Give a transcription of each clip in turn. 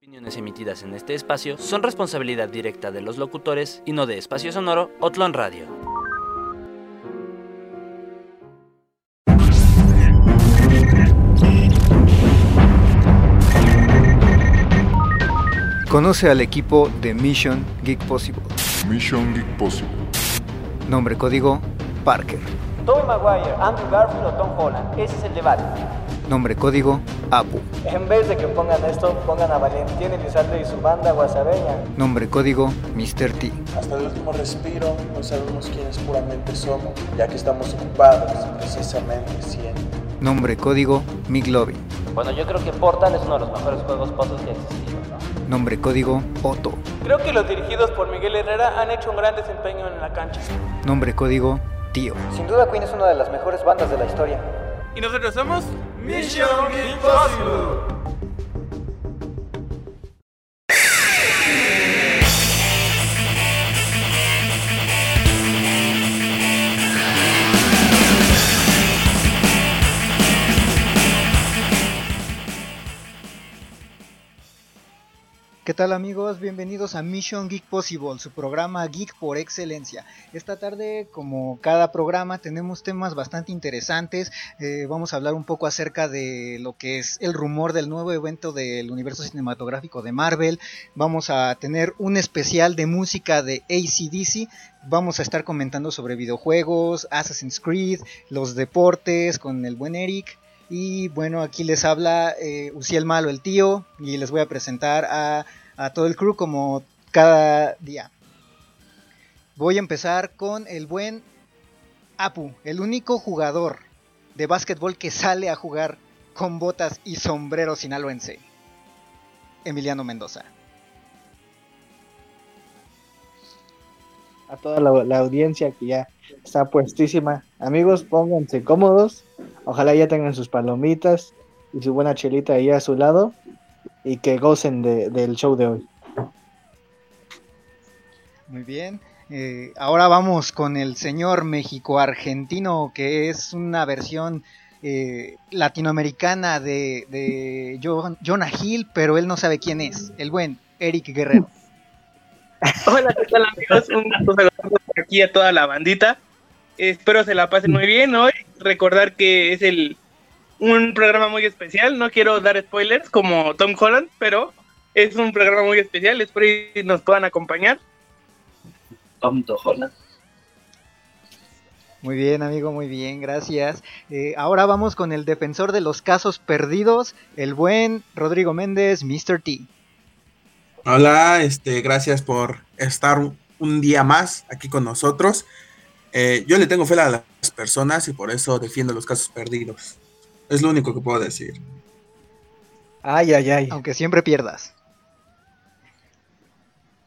opiniones emitidas en este espacio son responsabilidad directa de los locutores y no de Espacio Sonoro Otlon Radio. Conoce al equipo de Mission Geek Possible. Mission Geek Possible. Nombre código Parker. Tobey Maguire, Andrew Garfield o Tom Holland. Ese es el debate. Nombre código Apu. En vez de que pongan esto, pongan a Valentín Elizalde y su banda guasabeña. Nombre código Mr. T. Hasta el último respiro no sabemos quiénes puramente somos, ya que estamos ocupados precisamente siendo. Nombre código Miglovin. Bueno, yo creo que Portal es uno de los mejores juegos puzzles que ha existido, ¿no? Nombre código Otto. Creo que los dirigidos por Miguel Herrera han hecho un gran desempeño en la cancha. Nombre código Tío. Sin duda Queen es una de las mejores bandas de la historia. Y nosotros somos Mission Impossible. ¿Qué tal amigos? Bienvenidos a Mission Geek Possible, su programa geek por excelencia. Esta tarde, como cada programa, tenemos temas bastante interesantes. Eh, vamos a hablar un poco acerca de lo que es el rumor del nuevo evento del universo cinematográfico de Marvel. Vamos a tener un especial de música de ACDC. Vamos a estar comentando sobre videojuegos, Assassin's Creed, los deportes con el buen Eric. Y bueno, aquí les habla eh, Uciel Malo, el tío, y les voy a presentar a, a, todo el crew como cada día. Voy a empezar con el buen Apu, el único jugador de básquetbol que sale a jugar con botas y sombrero sinaloense. Emiliano Mendoza. A toda la, la audiencia que ya está puestísima. Amigos, pónganse cómodos. Ojalá ya tengan sus palomitas y su buena chelita ahí a su lado y que gocen de, del show de hoy. Muy bien. Eh, ahora vamos con el señor México argentino, que es una versión eh, latinoamericana de, de John, Jonah Hill, pero él no sabe quién es. El buen Eric Guerrero. Hola, ¿qué tal amigos? Un gusto saludarlos aquí a toda la bandita. Espero se la pasen muy bien hoy. Recordar que es el un programa muy especial. No quiero dar spoilers como Tom Holland, pero es un programa muy especial. Espero que nos puedan acompañar. Tom Holland. Muy bien, amigo, muy bien, gracias. Eh, ahora vamos con el defensor de los casos perdidos, el buen Rodrigo Méndez, Mr. T. Hola, este, gracias por estar un día más aquí con nosotros. Eh, yo le tengo fe a las personas y por eso defiendo los casos perdidos. Es lo único que puedo decir. Ay, ay, ay. Aunque siempre pierdas.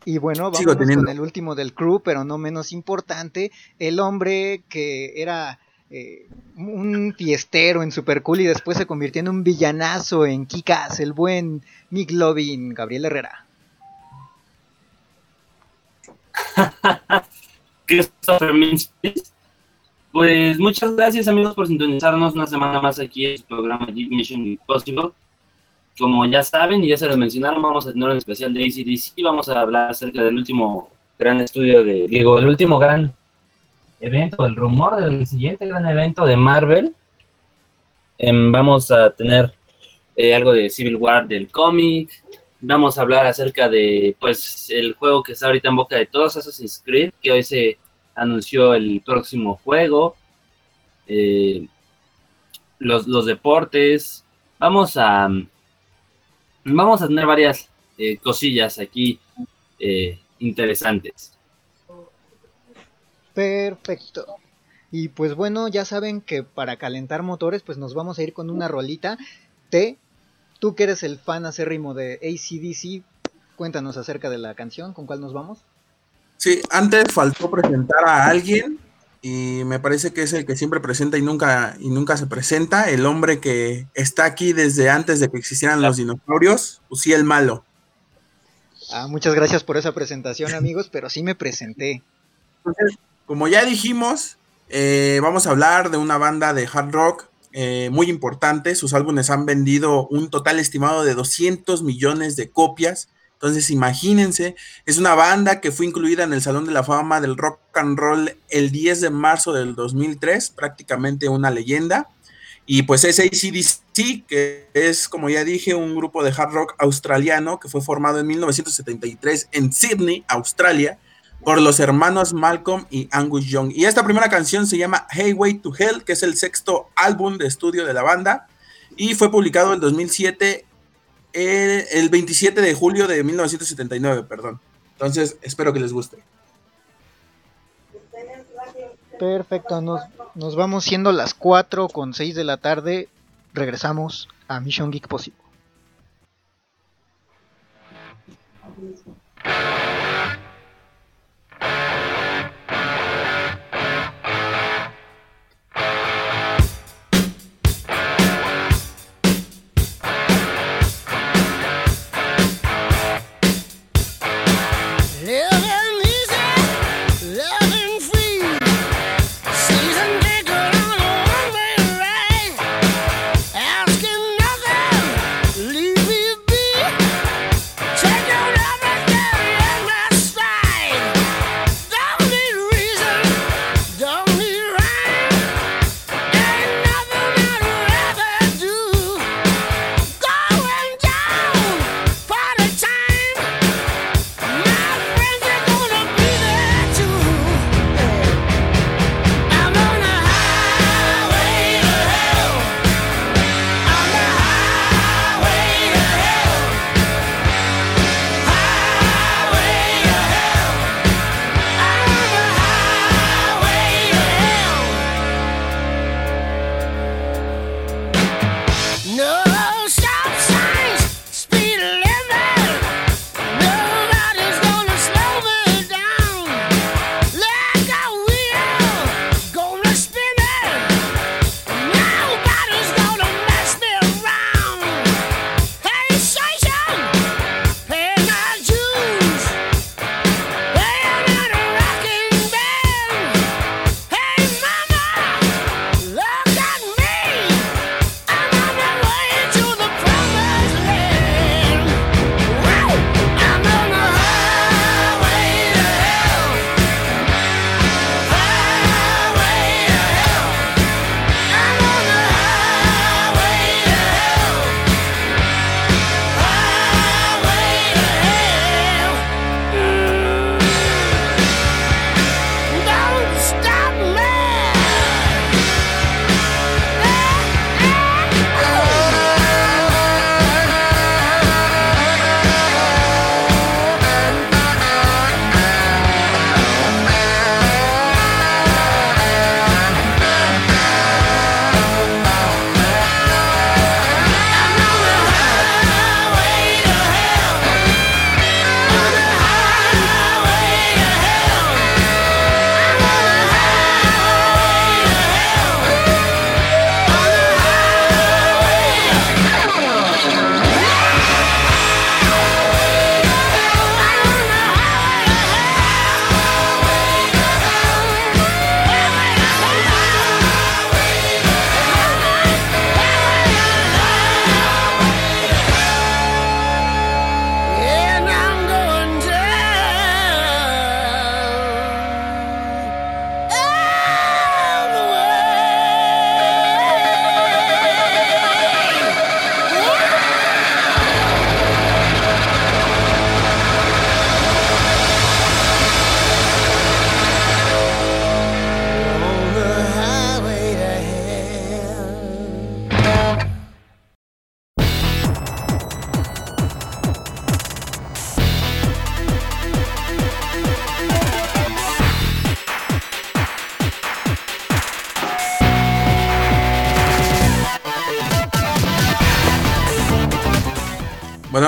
Y bueno, vamos con el último del crew, pero no menos importante, el hombre que era eh, un fiestero en Super Cool y después se convirtió en un villanazo en Kikas, el buen Mick Lovin, Gabriel Herrera. Pues muchas gracias amigos por sintonizarnos una semana más aquí en el programa Mission Impossible. Como ya saben y ya se lo mencionaron, vamos a tener un especial de ACDC vamos a hablar acerca del último gran estudio de Diego, el último gran evento, el rumor del siguiente gran evento de Marvel. Eh, vamos a tener eh, algo de Civil War del cómic, vamos a hablar acerca de pues el juego que está ahorita en boca de todos, Assassin's Creed, que hoy se anunció el próximo juego, eh, los, los, deportes, vamos a vamos a tener varias eh, cosillas aquí eh, interesantes. Perfecto. Y pues bueno, ya saben que para calentar motores, pues nos vamos a ir con una rolita de Tú que eres el fan acérrimo de ACDC, cuéntanos acerca de la canción, ¿con cuál nos vamos? Sí, antes faltó presentar a alguien y me parece que es el que siempre presenta y nunca, y nunca se presenta, el hombre que está aquí desde antes de que existieran los dinosaurios, el Malo. Ah, muchas gracias por esa presentación, amigos, pero sí me presenté. Entonces, como ya dijimos, eh, vamos a hablar de una banda de hard rock eh, muy importante. Sus álbumes han vendido un total estimado de 200 millones de copias. Entonces, imagínense, es una banda que fue incluida en el Salón de la Fama del Rock and Roll el 10 de marzo del 2003, prácticamente una leyenda. Y pues es ACDC, que es, como ya dije, un grupo de hard rock australiano que fue formado en 1973 en Sydney, Australia, por los hermanos Malcolm y Angus Young. Y esta primera canción se llama Hey Way to Hell, que es el sexto álbum de estudio de la banda, y fue publicado en 2007, eh, el 27 de julio de 1979, perdón. Entonces, espero que les guste. Perfecto, nos, nos vamos siendo las 4 con 6 de la tarde. Regresamos a Mission Geek Possible.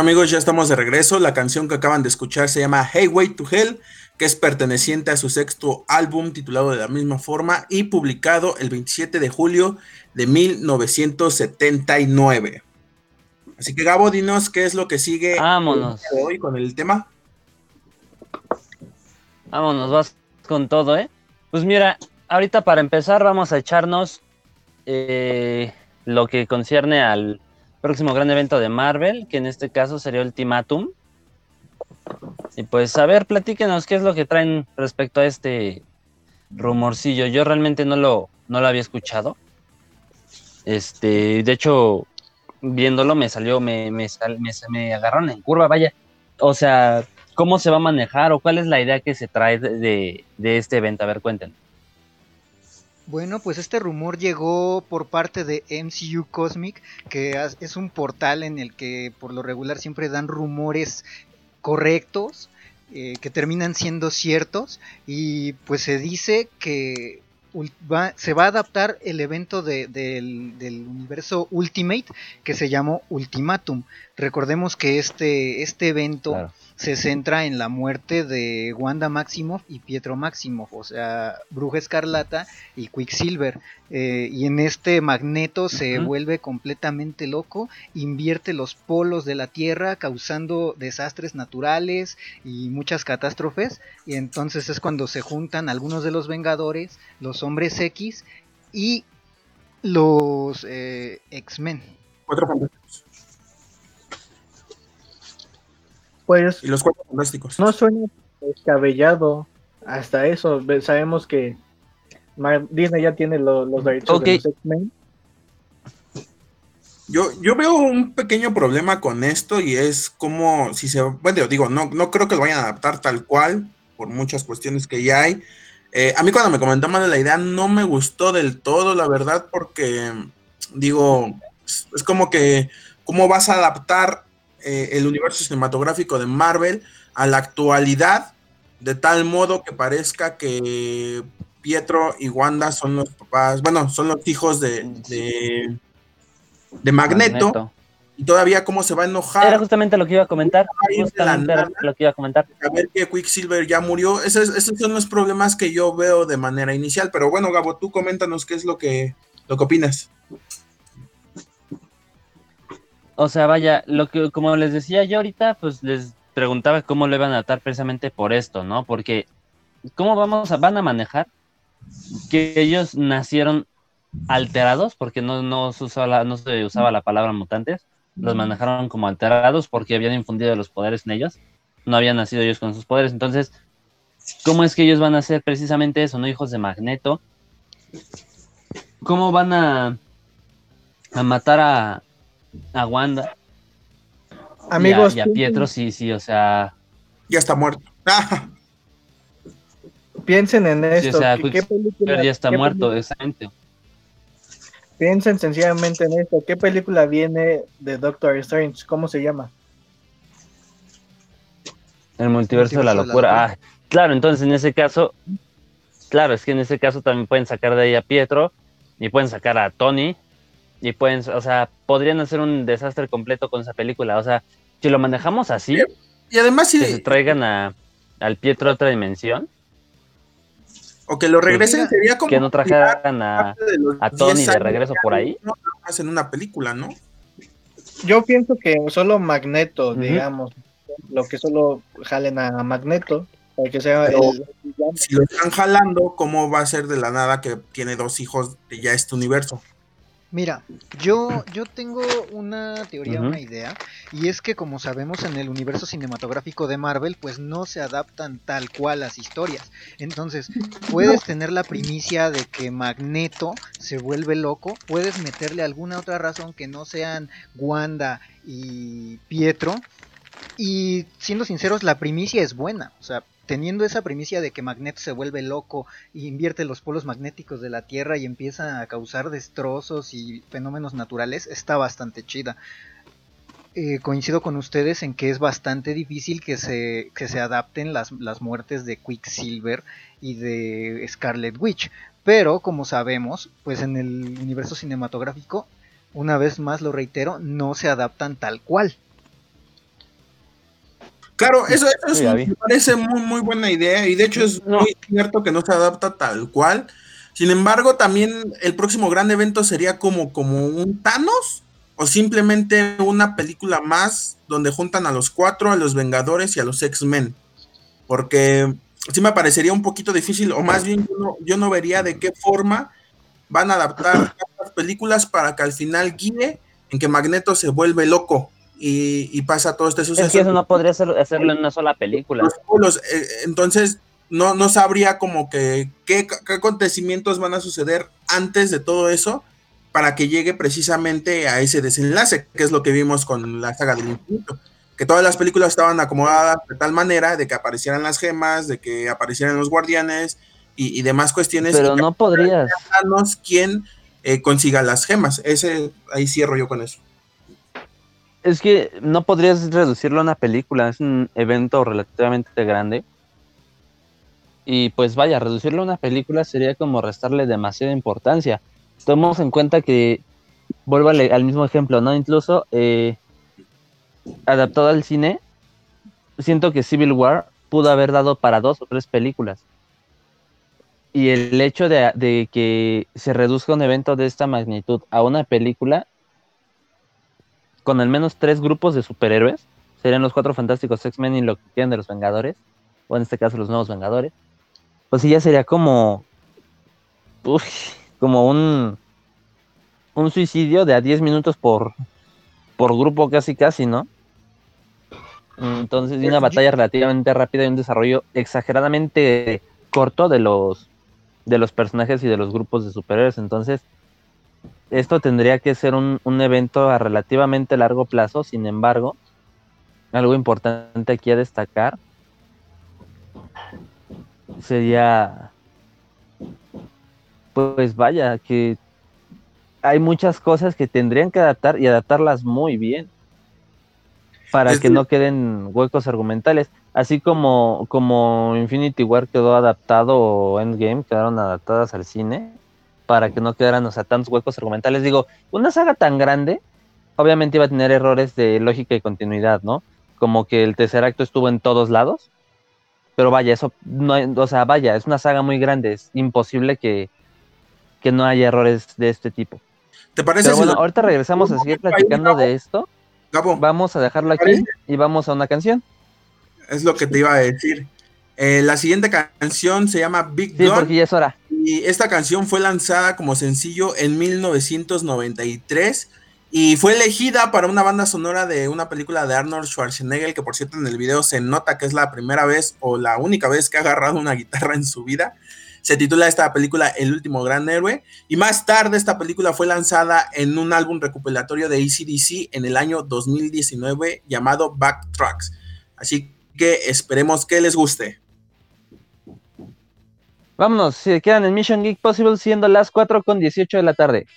Amigos, ya estamos de regreso. La canción que acaban de escuchar se llama Hey Way to Hell, que es perteneciente a su sexto álbum titulado de la misma forma y publicado el 27 de julio de 1979. Así que Gabo, dinos qué es lo que sigue hoy con el tema. Vámonos, vas con todo, ¿eh? Pues mira, ahorita para empezar vamos a echarnos eh, lo que concierne al próximo gran evento de Marvel, que en este caso sería Ultimatum. Y pues, a ver, platíquenos qué es lo que traen respecto a este rumorcillo. Yo realmente no lo, no lo había escuchado. Este, de hecho, viéndolo me salió, me, me, me, me agarraron en curva, vaya. O sea, ¿cómo se va a manejar o cuál es la idea que se trae de, de este evento? A ver, cuéntenos. Bueno, pues este rumor llegó por parte de MCU Cosmic, que es un portal en el que por lo regular siempre dan rumores correctos eh, que terminan siendo ciertos y pues se dice que se va a adaptar el evento del, universo Ultimate que se llamó Ultimatum. Recordemos que este, este evento se centra en la muerte de Wanda Maximoff y Pietro Maximoff, o sea, Bruja Escarlata y Quicksilver. Eh, y en este Magneto se vuelve completamente loco, invierte los polos de la Tierra, causando desastres naturales y muchas catástrofes. Y entonces es cuando se juntan algunos de los Vengadores, los Hombres X y los eh, X-Men. Cuatro Pues. Y los cuatro fantásticos. No suena descabellado. Hasta eso. Sabemos que Disney ya tiene los derechos de los X-Men. Yo, yo veo un pequeño problema con esto y es como si se. Bueno, digo, no, no creo que lo vayan a adaptar tal cual, por muchas cuestiones que ya hay. Eh, a mí cuando me comentaron de la idea no me gustó del todo, la verdad, porque digo, es como que, ¿cómo vas a adaptar eh, el universo cinematográfico de Marvel a la actualidad, de tal modo que parezca que Pietro y Wanda son los papás, bueno, son los hijos de, de, Magneto, Y todavía cómo se va a enojar. Era justamente lo que iba a comentar. Justamente lo que iba a comentar. A ver que Quicksilver ya murió. Esos, esos, son los problemas que yo veo de manera inicial. Pero bueno, Gabo, tú coméntanos qué es lo que, lo que opinas. O sea, vaya, lo que, como les decía yo ahorita, pues les preguntaba cómo lo iban a tratar precisamente por esto, ¿no? Porque, ¿cómo vamos a, van a manejar que ellos nacieron alterados? Porque no, se usaba no se usaba la palabra mutantes, los manejaron como alterados porque habían infundido los poderes en ellos, no habían nacido ellos con sus poderes, entonces, ¿cómo es que ellos van a ser precisamente eso, no hijos de Magneto? ¿Cómo van a, a matar a, a Wanda. Amigos. Y a, Pietro, sí, sí, o sea. Ya está muerto. Piensen en esto. ¿qué película, ya está muerto, exactamente. Piensen sencillamente en esto. ¿Qué película viene de Doctor Strange? ¿Cómo se llama? El multiverso, de la locura. Ah, claro, entonces en ese caso, claro, es que en ese caso también pueden sacar de ahí a Pietro y pueden sacar a Tony y pueden, o sea, podrían hacer un desastre completo con esa película. O sea, si lo manejamos así, y además si que se traigan a, al Pietro a otra dimensión. O que lo pues regresen sería como que no trajeran a, a Tony de regreso por ahí. No hacen una película, ¿no? Yo pienso que solo Magneto, digamos, lo que solo jalen a Magneto, para que sea Si lo están jalando, ¿cómo va a ser de la nada que tiene dos hijos de ya este universo? Mira, yo, yo tengo una teoría, una idea, y es que como sabemos en el universo cinematográfico de Marvel, pues no se adaptan tal cual las historias. Entonces, puedes tener la primicia de que Magneto se vuelve loco, puedes meterle alguna otra razón que no sean Wanda y Pietro, y siendo sinceros, la primicia es buena. O sea, teniendo esa primicia de que Magneto se vuelve loco y invierte los polos magnéticos de la Tierra y empieza a causar destrozos y fenómenos naturales, está bastante chida. Eh, coincido con ustedes en que es bastante difícil que se, que se adapten las, las muertes de Quicksilver y de Scarlet Witch. Pero, como sabemos, pues en el universo cinematográfico, una vez más lo reitero, no se adaptan tal cual. Claro, eso, me parece muy, muy buena idea y de hecho es muy cierto que no se adapta tal cual. Sin embargo, también el próximo gran evento sería como, como un Thanos o simplemente una película más donde juntan a los cuatro, a los Vengadores y a los X-Men. Porque sí me parecería un poquito difícil, o más bien yo no, yo no vería de qué forma van a adaptar películas para que al final guíe en que Magneto se vuelve loco y, pasa todo este suceso. Es que eso no podría hacerlo en una sola película. Eh, entonces, no, no sabría como que qué, acontecimientos van a suceder antes de todo eso para que llegue precisamente a ese desenlace, que es lo que vimos con la saga del infinito. Que todas las películas estaban acomodadas de tal manera de que aparecieran las gemas, de que aparecieran los guardianes y, demás cuestiones. Pero no podrías. quién eh, consiga las gemas. Ese, ahí cierro yo con eso. Es que no podrías reducirlo a una película, es un evento relativamente grande. Y pues vaya, reducirlo a una película sería como restarle demasiada importancia. Tomemos en cuenta que, vuelvo al, mismo ejemplo, ¿no? Incluso eh, adaptado al cine, siento que Civil War pudo haber dado para dos o tres películas. Y el hecho de, de que se reduzca un evento de esta magnitud a una película con al menos tres grupos de superhéroes. Serían los cuatro fantásticos X-Men y lo que quieran de los Vengadores. O en este caso los nuevos Vengadores. Pues sí, ya sería como. como un. Un suicidio de a 10 minutos por. Por grupo casi casi, ¿no? Entonces, una batalla relativamente rápida y un desarrollo exageradamente corto de los de los personajes y de los grupos de superhéroes. Entonces, esto tendría que ser un, evento a relativamente largo plazo, sin embargo, algo importante aquí a destacar sería, pues vaya, que hay muchas cosas que tendrían que adaptar y adaptarlas muy bien para que no queden huecos argumentales. Así como, como Infinity War quedó adaptado o Endgame quedaron adaptadas al cine, para que no quedaran, o sea, tantos huecos argumentales. Digo, una saga tan grande, obviamente iba a tener errores de lógica y continuidad, ¿no? Como que el tercer acto estuvo en todos lados. Pero vaya, eso no o sea, vaya, es una saga muy grande, es imposible que, que no haya errores de este tipo. ¿Te parece? Pero bueno, ahorita regresamos a seguir platicando de esto. Vamos a dejarlo aquí y vamos a una canción. Es lo que te iba a decir. Eh, la siguiente canción se llama Big Sí, porque ya es hora. Y esta canción fue lanzada como sencillo en 1993 y fue elegida para una banda sonora de una película de Arnold Schwarzenegger, que por cierto en el video se nota que es la primera vez o la única vez que ha agarrado una guitarra en su vida. Se titula esta película El último gran héroe. Y más tarde esta película fue lanzada en un álbum recopilatorio de ACDC en el año 2019 llamado Backtracks. Así que esperemos que les guste. Vámonos, se quedan en Mission Geek Possible siendo las 4 con 18 de la tarde.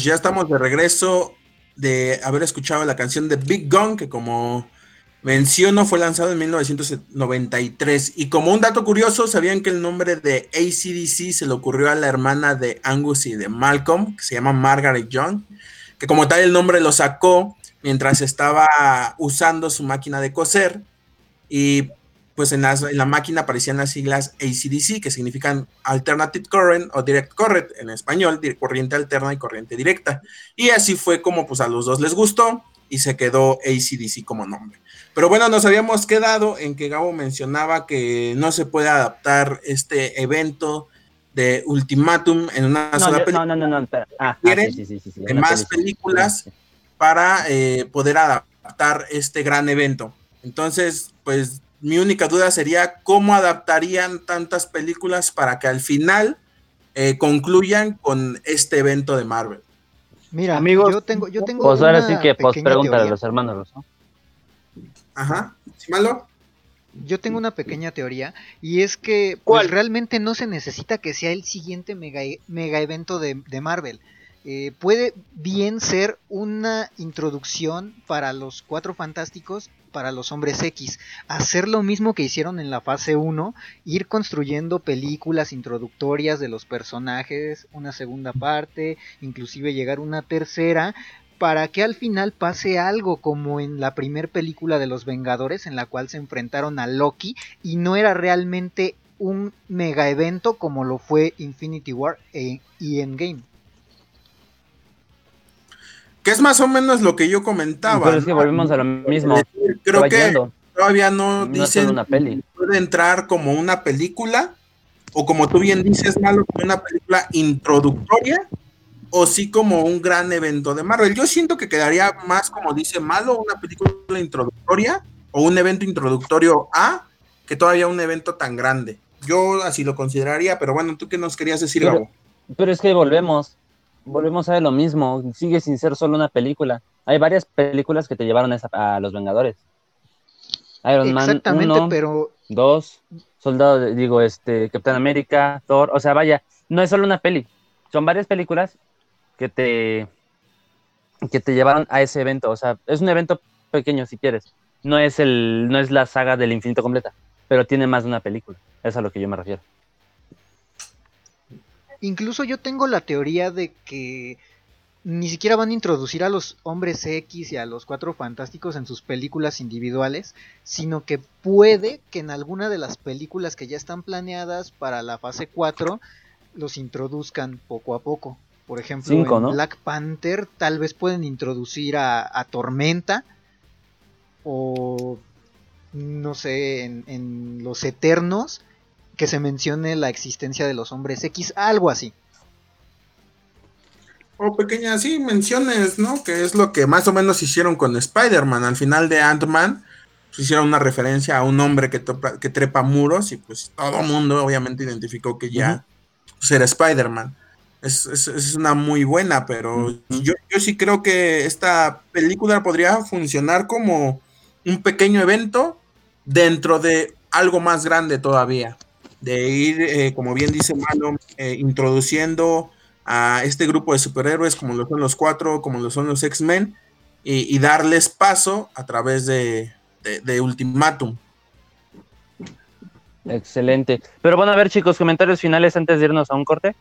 Pues ya estamos de regreso de haber escuchado la canción de Big Gun, que como menciono fue lanzado en 1993. Y como un dato curioso, ¿sabían que el nombre de ACDC se le ocurrió a la hermana de Angus y de Malcolm, que se llama Margaret Young? Que como tal el nombre lo sacó mientras estaba usando su máquina de coser. Y pues en, la máquina aparecían las siglas ACDC, que significan Alternative Current o Direct Current en español, corriente alterna y corriente directa. Y así fue como pues a los dos les gustó y se quedó ACDC como nombre. Pero bueno, nos habíamos quedado en que Gabo mencionaba que no se puede adaptar este evento de Ultimatum en una sola película. No, no, no, no, ah, ah más películas para eh, poder adaptar este gran evento. Entonces, pues mi única duda sería cómo adaptarían tantas películas para que al final eh, concluyan con este evento de Marvel. Mira, amigos, yo tengo, yo tengo. Pues ahora sí que pues pregunta de los hermanos, ¿no? Ajá, ¿sí malo? Yo tengo una pequeña teoría y es que pues, realmente no se necesita que sea el siguiente mega, mega evento de, de Marvel. Eh, puede bien ser una introducción para los cuatro fantásticos, para los hombres X. Hacer lo mismo que hicieron en la fase 1, ir construyendo películas introductorias de los personajes, una segunda parte, inclusive llegar una tercera, para que al final pase algo como en la primera película de los Vengadores, en la cual se enfrentaron a Loki y no era realmente un mega evento como lo fue Infinity War e, y Endgame. Que es más o menos lo que yo comentaba. Pero es que volvemos a lo mismo. Creo que todavía no, dicen una peli. puede entrar como una película, o como tú bien dices, malo, como una película introductoria, o sí como un gran evento de Marvel. Yo siento que quedaría más, como dice Malo, una película introductoria o un evento introductorio A, que todavía un evento tan grande. Yo así lo consideraría, pero bueno, ¿tú qué nos querías decir, pero, Pero es que volvemos, volvemos a lo mismo, sigue sin ser solo una película. Hay varias películas que te llevaron a, Los Vengadores. Iron Man 1, pero... 2, Soldado, digo, este, Capitán América, Thor, o sea, vaya, no es solo una peli, son varias películas que te que te llevaron a ese evento, o sea, es un evento pequeño si quieres. No es el no es la saga del infinito completa, pero tiene más de una película. Es a lo que yo me refiero. Incluso yo tengo la teoría de que ni siquiera van a introducir a los hombres X y a los cuatro fantásticos en sus películas individuales, sino que puede que en alguna de las películas que ya están planeadas para la fase 4 los introduzcan poco a poco. Por ejemplo, en Black Panther tal vez pueden introducir a, Tormenta o no sé, en, en Los Eternos que se mencione la existencia de los hombres X, algo así. O pequeñas, sí, menciones, ¿no? Que es lo que más o menos hicieron con Spider-Man. Al final de Ant-Man, pues, hicieron una referencia a un hombre que, que trepa muros y pues todo mundo obviamente identificó que ya pues, era Spider-Man. Es, una muy buena, pero yo, yo sí creo que esta película podría funcionar como un pequeño evento dentro de algo más grande todavía de ir, eh, como bien dice Mano, eh, introduciendo a este grupo de superhéroes como lo son los cuatro, como lo son los X-Men, y, darles paso a través de, de, Ultimatum. Excelente. Pero bueno, a ver chicos, comentarios finales antes de irnos a un corte.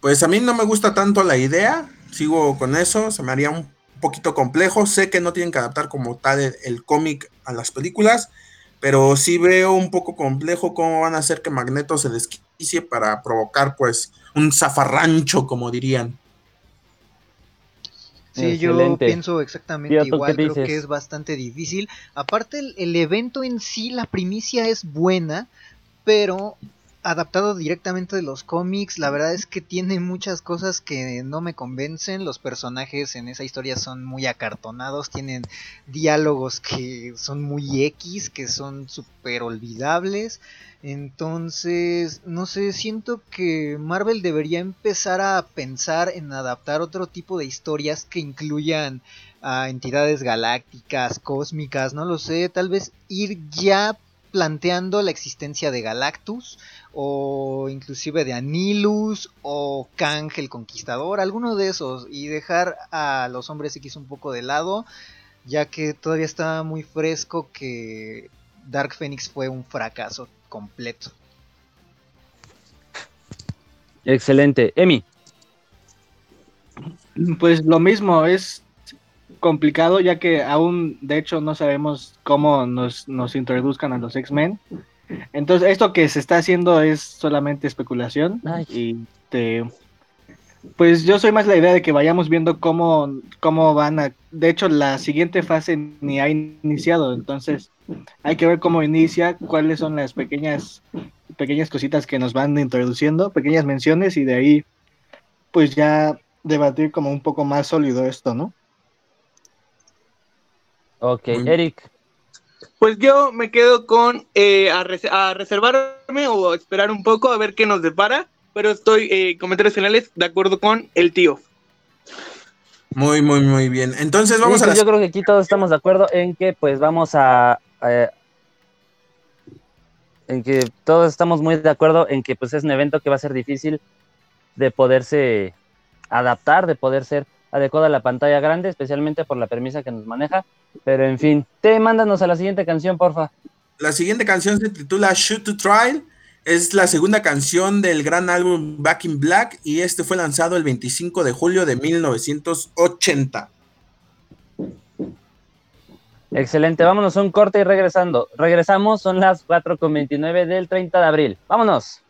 Pues a mí no me gusta tanto la idea, sigo con eso, se me haría un poquito complejo, sé que no tienen que adaptar como tal el cómic a las películas, pero sí veo un poco complejo cómo van a hacer que Magneto se desquicie para provocar pues un zafarrancho, como dirían. Sí, yo pienso exactamente igual, creo que es bastante difícil. Aparte, el, evento en sí, la primicia es buena, pero adaptado directamente de los cómics, la verdad es que tiene muchas cosas que no me convencen. Los personajes en esa historia son muy acartonados, tienen diálogos que son muy X, que son súper olvidables. Entonces, no sé, siento que Marvel debería empezar a pensar en adaptar otro tipo de historias que incluyan a entidades galácticas, cósmicas, no lo sé, tal vez ir ya planteando la existencia de Galactus o inclusive de Anilus o Kang el Conquistador, alguno de esos y dejar a los hombres X un poco de lado, ya que todavía está muy fresco que Dark Phoenix fue un fracaso completo. Excelente. Emi. Pues lo mismo, es complicado ya que aún de hecho no sabemos cómo nos, nos introduzcan a los X-Men. Entonces esto que se está haciendo es solamente especulación y pues yo soy más la idea de que vayamos viendo cómo, cómo van a... De hecho, la siguiente fase ni ha iniciado, entonces hay que ver cómo inicia, cuáles son las pequeñas, pequeñas cositas que nos van introduciendo, pequeñas menciones y de ahí pues ya debatir como un poco más sólido esto, ¿no? Ok, Eric. Pues yo me quedo con eh, a, reservarme o esperar un poco a ver qué nos depara, pero estoy, eh, comentarios finales, de acuerdo con el tío. Muy, muy, muy bien. Entonces vamos a... Pues yo creo que aquí todos estamos de acuerdo en que pues vamos a... en que todos estamos muy de acuerdo en que pues es un evento que va a ser difícil de poderse adaptar, de poder ser adecuada a la pantalla grande, especialmente por la premisa que nos maneja. Pero en fin, te mándanos a la siguiente canción, porfa. La siguiente canción se titula Shoot to Trial. Es la segunda canción del gran álbum Back in Black y este fue lanzado el 25 de julio de 1980. Excelente, vámonos a un corte y regresando. Regresamos, son las 4.29 del 30 de abril. Vámonos.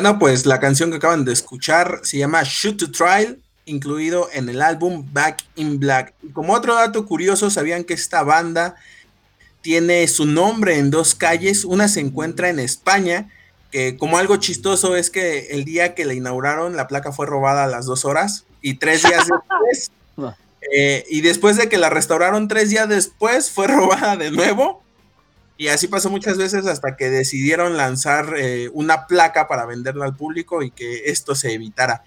Bueno, pues la canción que acaban de escuchar se llama Shoot to Trial, incluido en el álbum Back in Black. Y como otro dato curioso, sabían que esta banda tiene su nombre en dos calles, una se encuentra en España, que como algo chistoso es que el día que la inauguraron la placa fue robada a las dos horas y tres días después, eh, y después de que la restauraron tres días después fue robada de nuevo y así pasó muchas veces hasta que decidieron lanzar eh, una placa para venderla al público y que esto se evitara.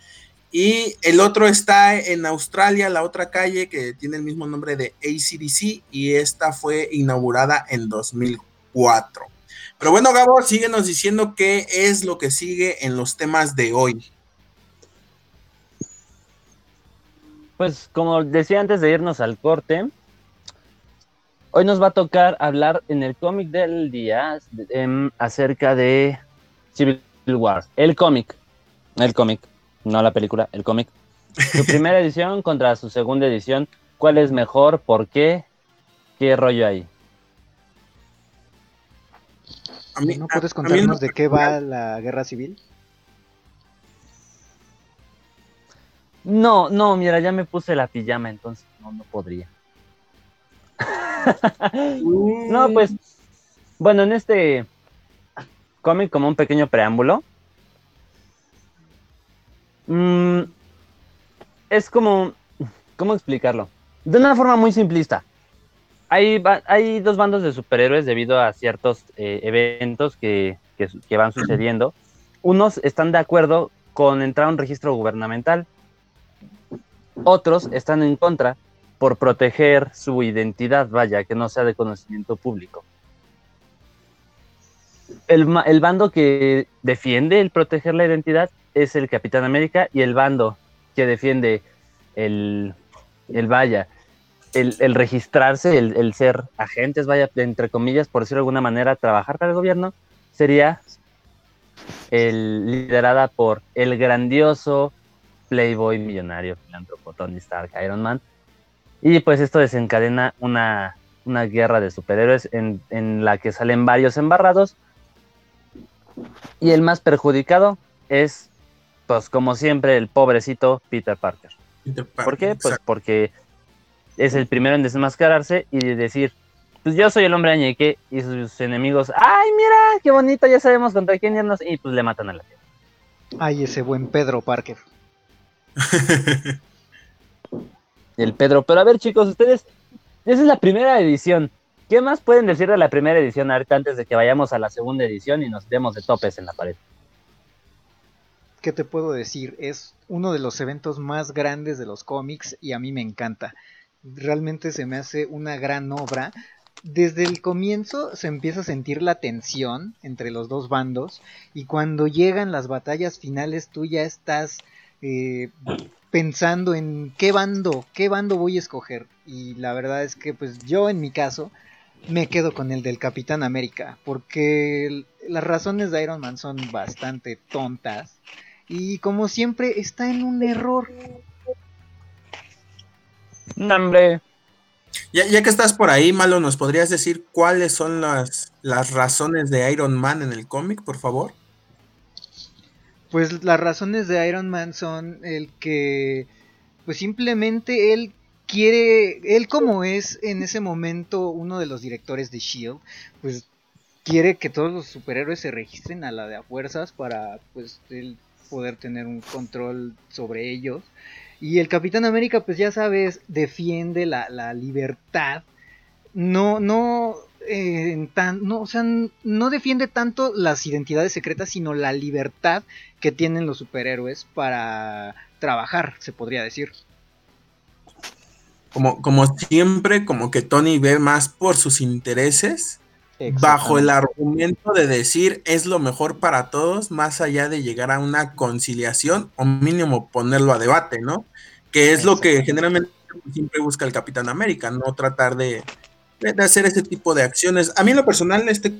Y el otro está en Australia, la otra calle que tiene el mismo nombre de ACDC y esta fue inaugurada en 2004. Pero bueno, Gabo, síguenos diciendo qué es lo que sigue en los temas de hoy. Pues como decía antes de irnos al corte, hoy nos va a tocar hablar en el cómic del día em, acerca de Civil War. El cómic, el cómic no la película, el cómic. Su primera edición contra su segunda edición, ¿cuál es mejor? ¿Por qué? ¿Qué rollo hay? ¿No puedes contarnos de qué va la guerra civil? No, no, mira, ya me puse la pijama, entonces no, no podría. No, pues, bueno, en este cómic, como un pequeño preámbulo, Mm, es como, ¿cómo explicarlo? De una forma muy simplista. Hay, hay dos bandos de superhéroes debido a ciertos eh, eventos que, que, van sucediendo. Unos están de acuerdo con entrar a un registro gubernamental. Otros están en contra por proteger su identidad, vaya, que no sea de conocimiento público. El, el, bando que defiende el proteger la identidad es el Capitán América y el bando que defiende el, el vaya, el, registrarse, el, ser agentes, vaya, entre comillas, por decirlo de alguna manera, trabajar para el gobierno, sería el, liderada por el grandioso playboy millonario filántropo Tony Stark, Iron Man. Y pues esto desencadena una, una guerra de superhéroes en, en la que salen varios embarrados. Y el más perjudicado es pues como siempre, el pobrecito Peter Parker. ¿Por qué? Pues porque es el primero en desmascararse y decir, pues yo soy el hombre añeque y sus enemigos, ay, mira, qué bonito, ya sabemos contra quién irnos y pues le matan a la tierra. Ay, ese buen Pedro Parker. el Pedro, pero a ver chicos, ustedes, esa es la primera edición. ¿Qué más pueden decir de la primera edición ahorita antes de que vayamos a la segunda edición y nos demos de topes en la pared? ¿qué te puedo decir? Es uno de los eventos más grandes de los cómics y a mí me encanta. Realmente se me hace una gran obra. Desde el comienzo se empieza a sentir la tensión entre los dos bandos y cuando llegan las batallas finales tú ya estás eh, pensando en qué bando, qué bando voy a escoger. Y la verdad es que pues yo en mi caso me quedo con el del Capitán América porque las razones de Iron Man son bastante tontas y como siempre, está en un error. Hombre. Ya, ya, que estás por ahí, Malo, ¿nos podrías decir cuáles son las, las razones de Iron Man en el cómic, por favor? Pues las razones de Iron Man son el que, pues simplemente él quiere, él como es en ese momento uno de los directores de Shield, pues quiere que todos los superhéroes se registren a la de a fuerzas para, pues, él poder tener un control sobre ellos. Y el Capitán América, pues ya sabes, defiende la, libertad. No, no, eh, tan, no, o sea, no defiende tanto las identidades secretas, sino la libertad que tienen los superhéroes para trabajar, se podría decir. Como, como siempre, como que Tony ve más por sus intereses bajo el argumento de decir es lo mejor para todos, más allá de llegar a una conciliación o mínimo ponerlo a debate, ¿no? Que es lo que generalmente siempre busca el Capitán América, no tratar de, hacer ese tipo de acciones. A mí en lo personal este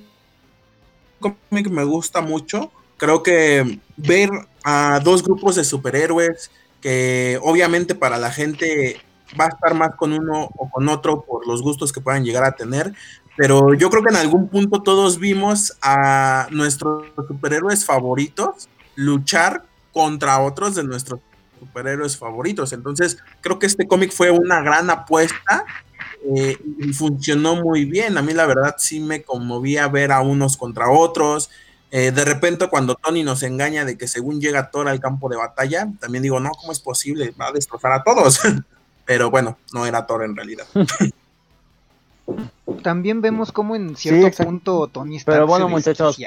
cómic me gusta mucho, creo que ver a dos grupos de superhéroes que obviamente para la gente va a estar más con uno o con otro por los gustos que puedan llegar a tener, pero yo creo que en algún punto todos vimos a nuestros superhéroes favoritos luchar contra otros de nuestros superhéroes favoritos. Entonces, creo que este cómic fue una gran apuesta eh, y funcionó muy bien. A mí la verdad sí me conmovía ver a unos contra otros. Eh, de repente cuando Tony nos engaña de que según llega Thor al campo de batalla, también digo, no, ¿cómo es posible? Va a destrozar a todos. Pero bueno, no era Thor en realidad. También vemos como en cierto punto Tony está Pero bueno, muchachos,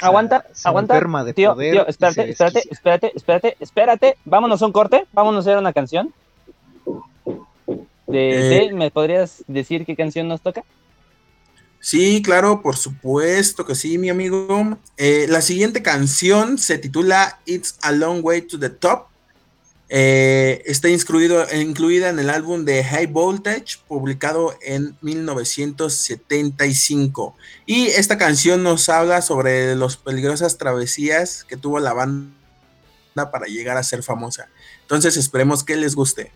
aguanta, aguanta. tío, tío, espérate, espérate, espérate, espérate, espérate. Vámonos a un corte, vámonos a hacer una canción. De, eh. ¿Me podrías decir qué canción nos toca? Sí, claro, por supuesto que sí, mi amigo. Eh, la siguiente canción se titula It's a Long Way to the Top eh, está incluido, incluida en el álbum de High Voltage, publicado en 1975. Y esta canción nos habla sobre las peligrosas travesías que tuvo la banda para llegar a ser famosa. Entonces esperemos que les guste.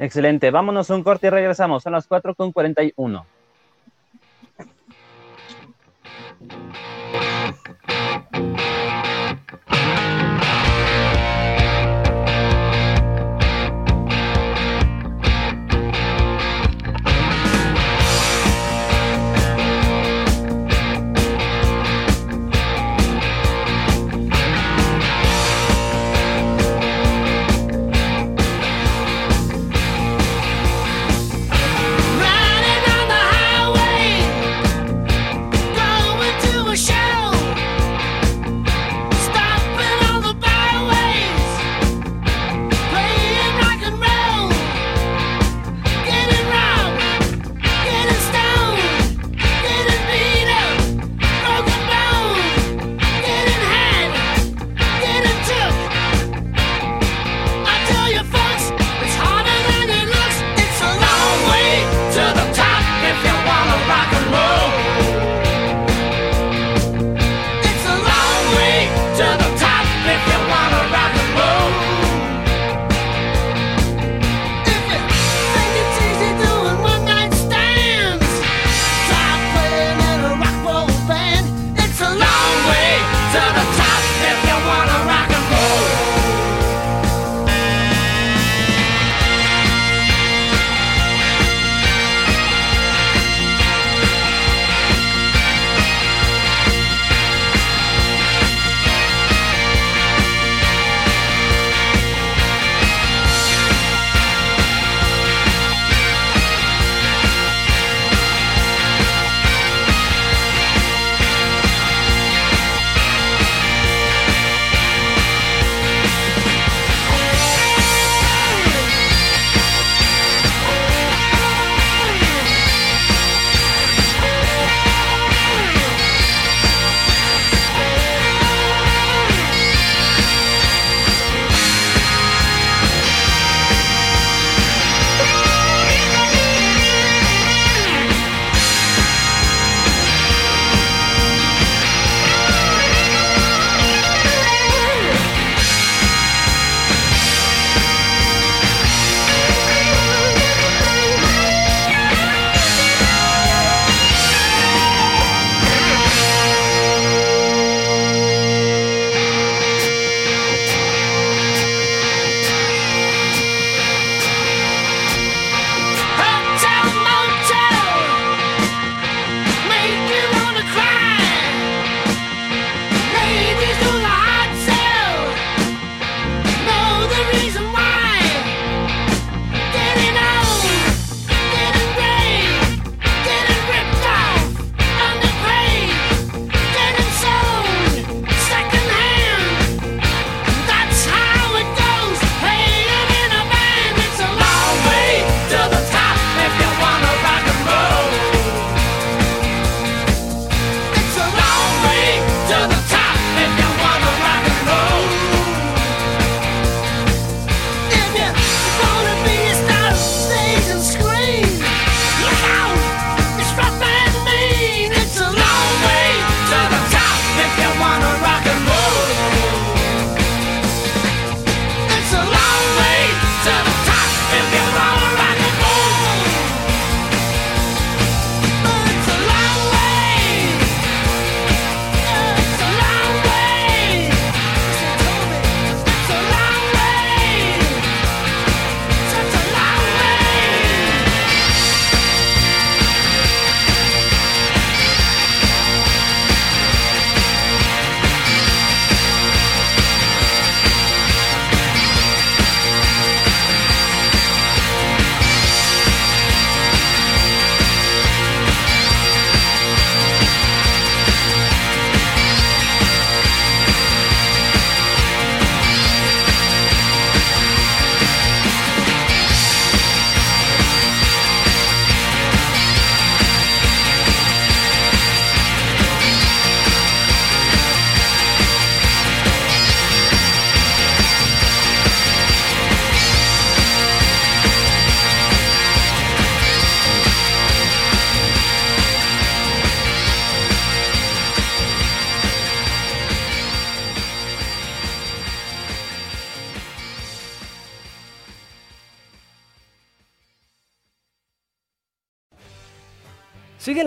Excelente, vámonos un corte y regresamos. Son las 4 con 41.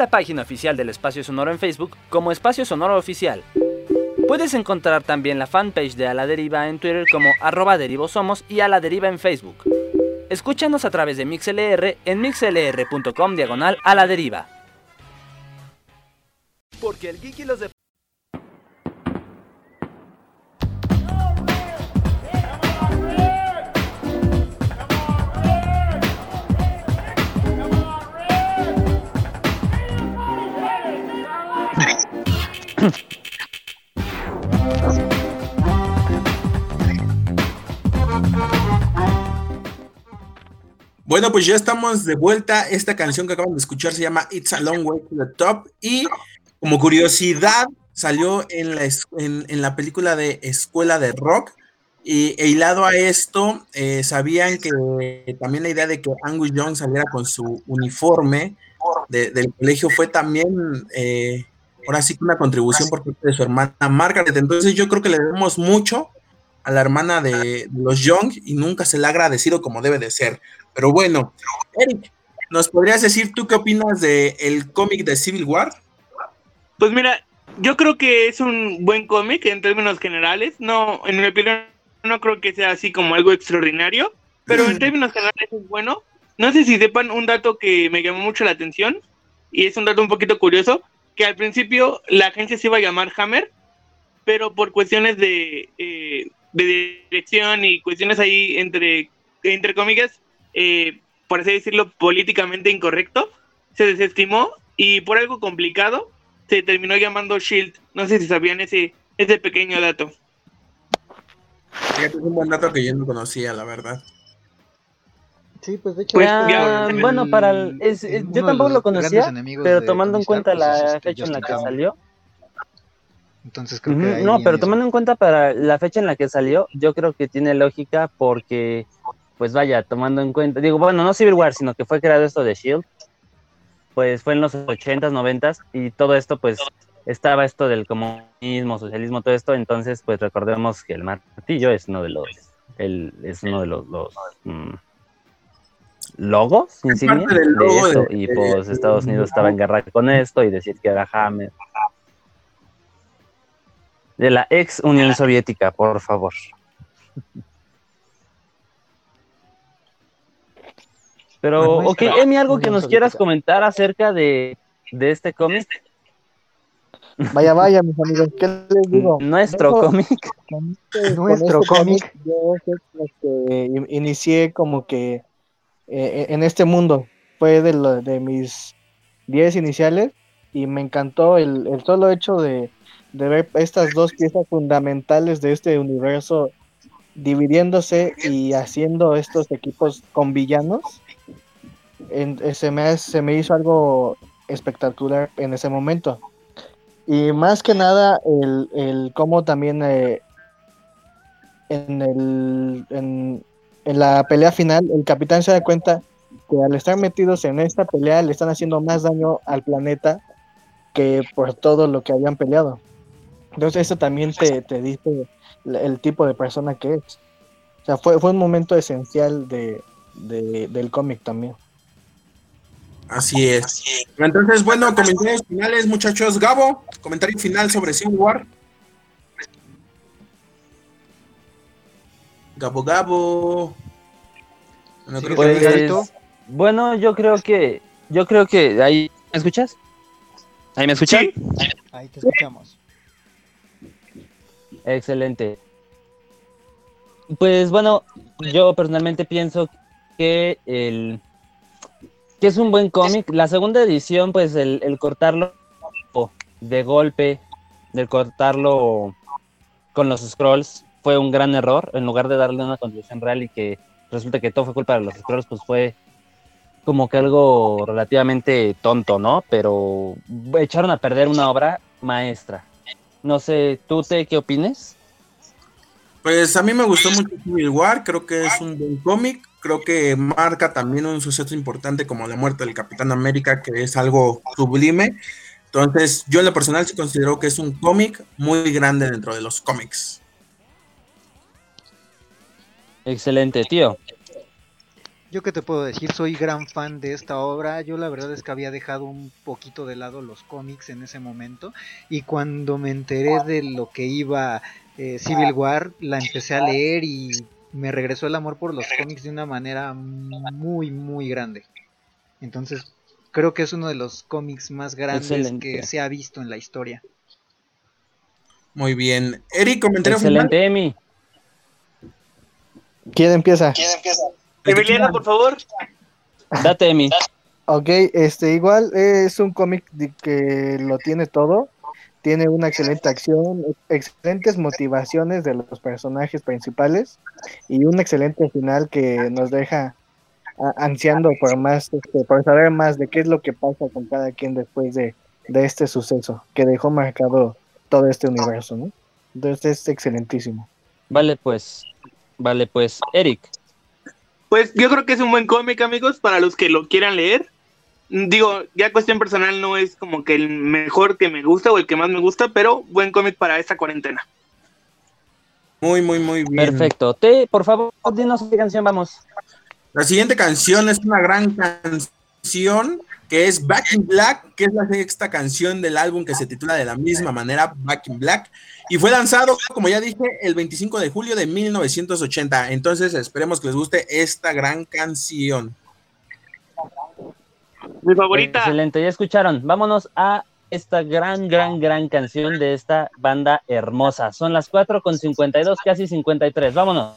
La página oficial del Espacio Sonoro en Facebook como Espacio Sonoro Oficial. Puedes encontrar también la fanpage de A la Deriva en Twitter como arroba derivosomos y A la Deriva en Facebook. Escúchanos a través de MixLR en mixlr.com diagonal a la deriva. Porque el geek y los de Bueno, pues ya estamos de vuelta. Esta canción que acaban de escuchar se llama It's a Long Way to the Top. Y como curiosidad, salió en la, en, la película de Escuela de Rock. Y e hilado a esto, eh, sabían que también la idea de que Angus Young saliera con su uniforme del colegio fue también, eh, ahora sí que una contribución por parte de su hermana Margaret. Entonces yo creo que le debemos mucho a la hermana de, los Young y nunca se le ha agradecido como debe de ser. Pero bueno, Eric, ¿nos podrías decir tú qué opinas del el cómic de Civil War? Pues mira, yo creo que es un buen cómic en términos generales. No, en mi opinión, no creo que sea así como algo extraordinario, pero en términos generales es bueno. No sé si sepan un dato que me llamó mucho la atención y es un dato un poquito curioso, que al principio la agencia se iba a llamar Hammer, pero por cuestiones de, eh, de dirección y cuestiones ahí entre, entre comillas, eh, por así decirlo, políticamente incorrecto, se desestimó y por algo complicado se terminó llamando Shield. No sé si sabían ese, ese pequeño dato. es un buen dato que yo no conocía, la verdad. Sí, pues de hecho. Pues, bueno, para el, yo tampoco lo conocía, pero tomando en cuenta la este, fecha en la que salió. Entonces creo que No, pero tomando en cuenta para la fecha en la que salió, yo creo que tiene lógica porque pues vaya, tomando en cuenta, digo, bueno, no Civil War, sino que fue creado esto de Shield, pues fue en los 80s, 90s, y todo esto, pues estaba esto del comunismo, socialismo, todo esto, entonces, pues recordemos que el martillo es uno de los, el, es uno de los, mm, logos insignia de esto, y pues Estados Unidos estaba en guerra con esto, y decir que era Hammer. De la ex Unión Soviética, por favor. Pero, ok, Emi, algo que nos quieras comentar acerca de, este cómic. Vaya, vaya, mis amigos, ¿qué les digo? Nuestro cómic. Nuestro este cómic. Yo este, inicié como que eh, en este mundo. Fue de, de mis 10 iniciales y me encantó el, el solo hecho de, de ver estas dos piezas fundamentales de este universo dividiéndose y haciendo estos equipos con villanos eh, se, me, se me hizo algo espectacular en ese momento. Y más que nada, el, el cómo también eh, en, el, en, la pelea final, el capitán se da cuenta que al estar metidos en esta pelea le están haciendo más daño al planeta que por todo lo que habían peleado. Entonces eso también te, te dice el tipo de persona que es. O sea, fue, fue un momento esencial de, del cómic también. Así es. Entonces, bueno, comentarios finales, muchachos. Gabo, comentario final sobre Civil War. Gabo Gabo. Pues, bueno, yo creo que, yo creo que ahí, ¿me escuchas? ¿Ahí me escuchan? Ahí te escuchamos. Excelente. Pues bueno, yo personalmente pienso que el que es un buen cómic. La segunda edición, pues el, cortarlo de golpe, de cortarlo con los scrolls, fue un gran error. En lugar de darle una conclusión real y que resulta que todo fue culpa de los scrolls, pues fue como que algo relativamente tonto, ¿no? Pero echaron a perder una obra maestra. No sé, ¿tú te qué opines? Pues a mí me gustó mucho Civil War, creo que es un buen cómic creo que marca también un suceso importante como la muerte del Capitán América, que es algo sublime. Entonces, yo en lo personal sí considero que es un cómic muy grande dentro de los cómics. Excelente, tío. Yo qué te puedo decir, soy gran fan de esta obra. Yo la verdad es que había dejado un poquito de lado los cómics en ese momento y cuando me enteré de lo que iba eh, Civil War, la empecé a leer y me regresó el amor por los cómics de una manera muy muy grande. Entonces, creo que es uno de los cómics más grandes que se ha visto en la historia. Muy bien. Eric, comentario Excelente, Emi. ¿Quién empieza? ¿Quién empieza? Emiliano, por favor. Date, Emi. Ok, este, igual es un cómic que lo tiene todo. Tiene una excelente acción, excelentes motivaciones de los personajes principales y un excelente final que nos deja ansiando por más, este, por saber más de qué es lo que pasa con cada quien después de, de este suceso que dejó marcado todo este universo, ¿no? Entonces es excelentísimo. Vale, pues, vale, pues, Eric. Pues yo creo que es un buen cómic, amigos, para los que lo quieran leer. Digo, ya cuestión personal no es como que el mejor que me gusta o el que más me gusta, pero buen cómic para esta cuarentena. Muy, muy, muy bien. Perfecto. Te, por favor, dinos qué canción vamos. La siguiente canción es una gran canción que es Back in Black, que es la sexta canción del álbum que se titula de la misma manera, Back in Black, y fue lanzado, como ya dije, el 25 de julio de 1980. Entonces, esperemos que les guste esta gran canción. Mi favorita. Excelente, ya escucharon. Vámonos a esta gran, gran, gran canción de esta banda hermosa. Son las 4 con 52, casi 53. Vámonos.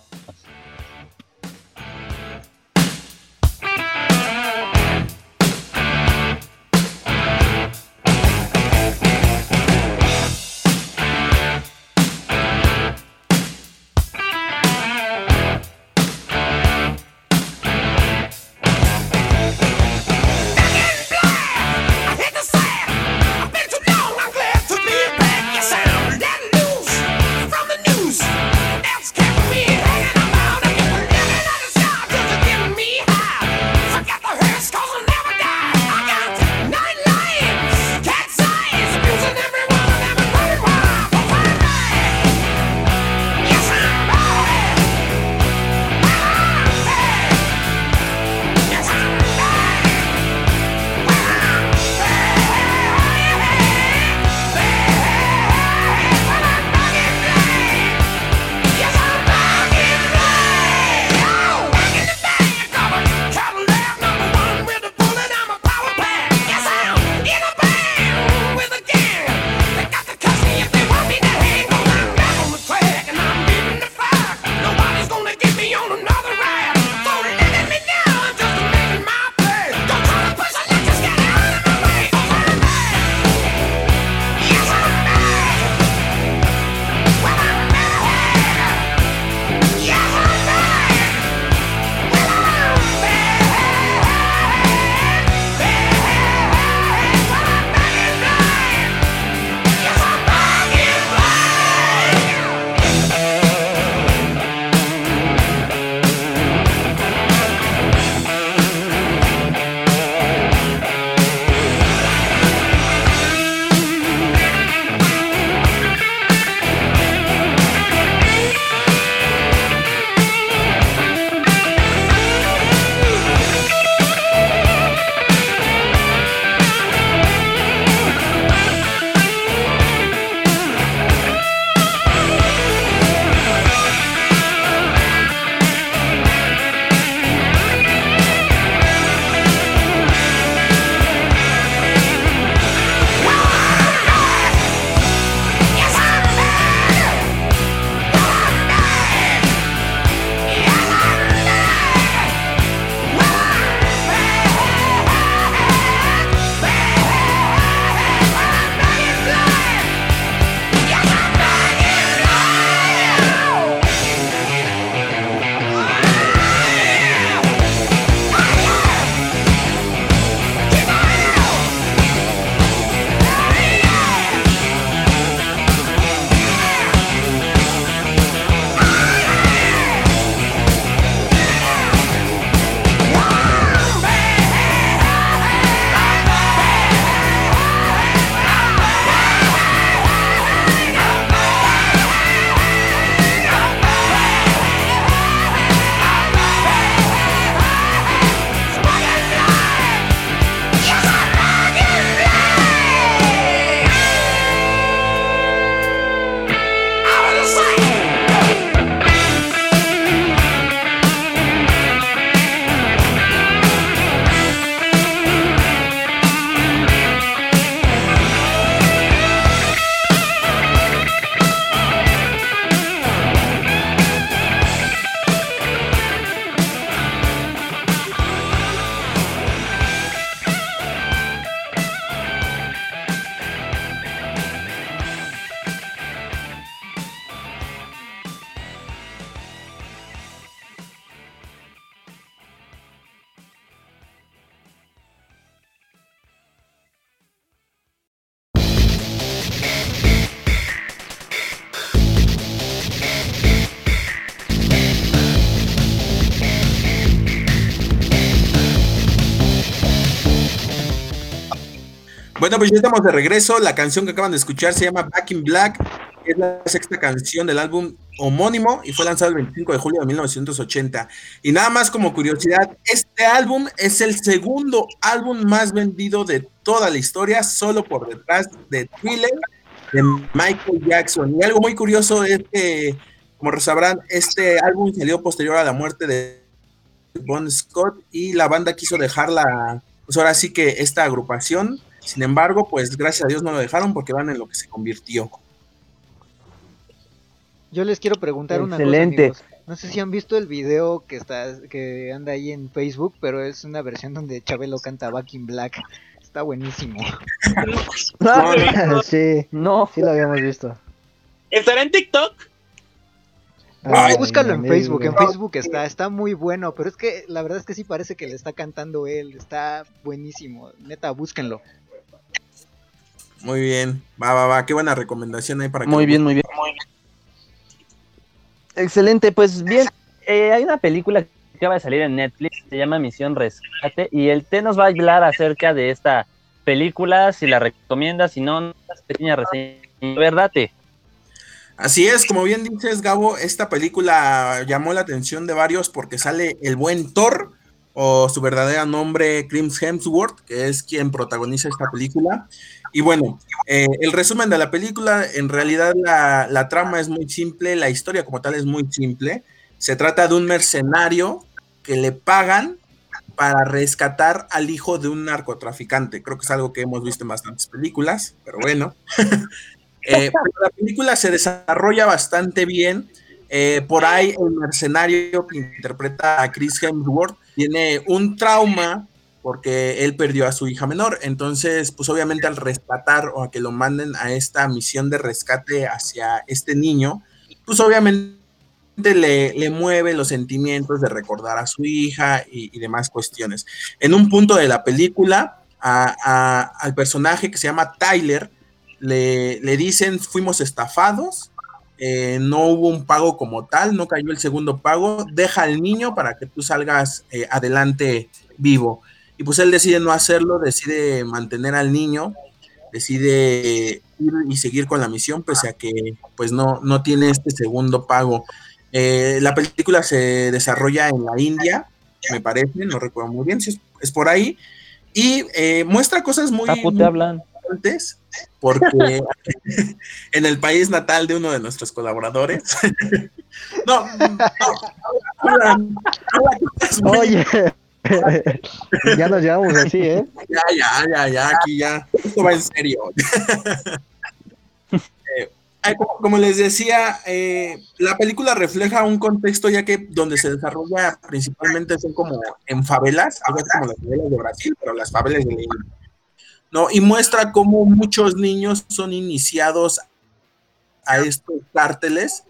Bueno, pues ya estamos de regreso. La canción que acaban de escuchar se llama Back in Black. Es la sexta canción del álbum homónimo y fue lanzado el 25 de julio de 1980. Y nada más como curiosidad, este álbum es el segundo álbum más vendido de toda la historia, solo por detrás de Thriller de Michael Jackson. Y algo muy curioso es que, como sabrán, este álbum salió posterior a la muerte de Bon Scott y la banda quiso dejarla, pues ahora sí que esta agrupación, sin embargo, pues gracias a Dios no lo dejaron porque van en lo que se convirtió. Yo les quiero preguntar una cosa, amigos. No sé si han visto el video que está que anda ahí en Facebook, pero es una versión donde Chabelo canta Back in Black. Está buenísimo. sí, no, sí lo habíamos visto. ¿Estará en TikTok? Ay, búscalo en Facebook, en Facebook está, está muy bueno, pero es que la verdad es que sí parece que le está cantando él, está buenísimo, neta, búsquenlo. Muy bien, va, va, va, qué buena recomendación hay para que Muy bien, muy bien. Excelente, pues bien, eh, hay una película que acaba de salir en Netflix, se llama Misión Rescate, y el T nos va a hablar acerca de esta película, si la recomienda, si no, una pequeña reseña. ¿Verdad, T? Así es, como bien dices, Gabo, esta película llamó la atención de varios porque sale el buen Thor, o su verdadero nombre, Chris Hemsworth, que es quien protagoniza esta película. Y bueno, eh, el resumen de la película, en realidad la, la, trama es muy simple, la historia como tal es muy simple. Se trata de un mercenario que le pagan para rescatar al hijo de un narcotraficante. Creo que es algo que hemos visto en bastantes películas, pero bueno. Eh, la película se desarrolla bastante bien. Eh, por ahí el mercenario que interpreta a Chris Hemsworth tiene un trauma porque él perdió a su hija menor. Entonces, pues obviamente al rescatar o a que lo manden a esta misión de rescate hacia este niño, pues obviamente le, le mueve los sentimientos de recordar a su hija y, demás cuestiones. En un punto de la película, al personaje que se llama Tyler, le, le dicen fuimos estafados, eh, no hubo un pago como tal, no cayó el segundo pago, deja al niño para que tú salgas eh, adelante vivo. Y pues él decide no hacerlo, decide mantener al niño, decide ir y seguir con la misión, pese a que pues no, no tiene este segundo pago. Eh, la película se desarrolla en la India, me parece, no recuerdo muy bien si es, es por ahí, y eh, muestra cosas muy... te hablan? Antes, porque en el país natal de uno de nuestros colaboradores. no, no, hablan Oye, ya nos llevamos así, ¿eh? Ya, ya, ya, ya, aquí ya. Esto va en serio. eh, como, les decía, eh, la película refleja un contexto ya que donde se desarrolla principalmente son como en favelas, algo como las favelas de Brasil, pero las favelas de India. ¿no? Y muestra cómo muchos niños son iniciados a estos cárteles,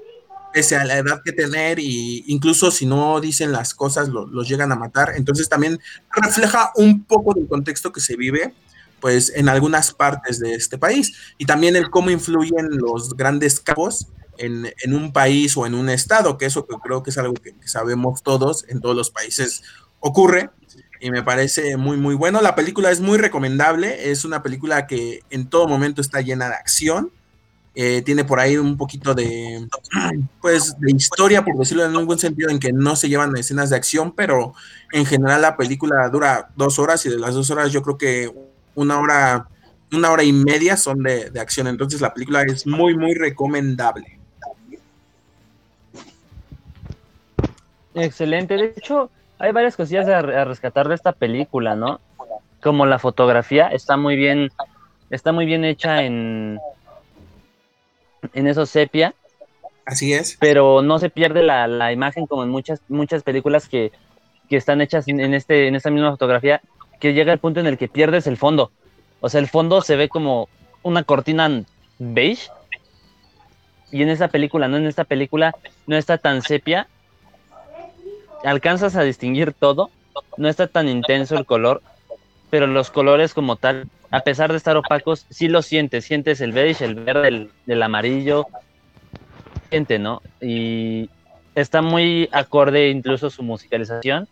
pese a la edad que tener, y incluso si no dicen las cosas, lo, los llegan a matar. Entonces también refleja un poco del contexto que se vive, pues, en algunas partes de este país, y también el cómo influyen los grandes capos en, en un país o en un estado, que eso creo que es algo que, que sabemos todos, en todos los países ocurre, y me parece muy muy bueno. La película es muy recomendable, es una película que en todo momento está llena de acción. Eh, tiene por ahí un poquito de pues de historia, por decirlo en un buen sentido, en que no se llevan escenas de acción, pero en general la película dura dos horas y de las dos horas yo creo que una hora, una hora y media son de, de acción. Entonces la película es muy muy recomendable. Excelente. De hecho, hay varias cosillas a, a, rescatar de esta película, ¿no? Como la fotografía está muy bien, está muy bien hecha en, en eso sepia. Así es. Pero no se pierde la, la imagen como en muchas, muchas películas que, que están hechas en, este, en esta misma fotografía, que llega el punto en el que pierdes el fondo. O sea, el fondo se ve como una cortina beige. Y en esta película, no en esta película, no está tan sepia alcanzas a distinguir todo, no está tan intenso el color, pero los colores como tal, a pesar de estar opacos, sí lo sientes, sientes el beige, el verde, el, amarillo, siente, ¿no? Y está muy acorde incluso su musicalización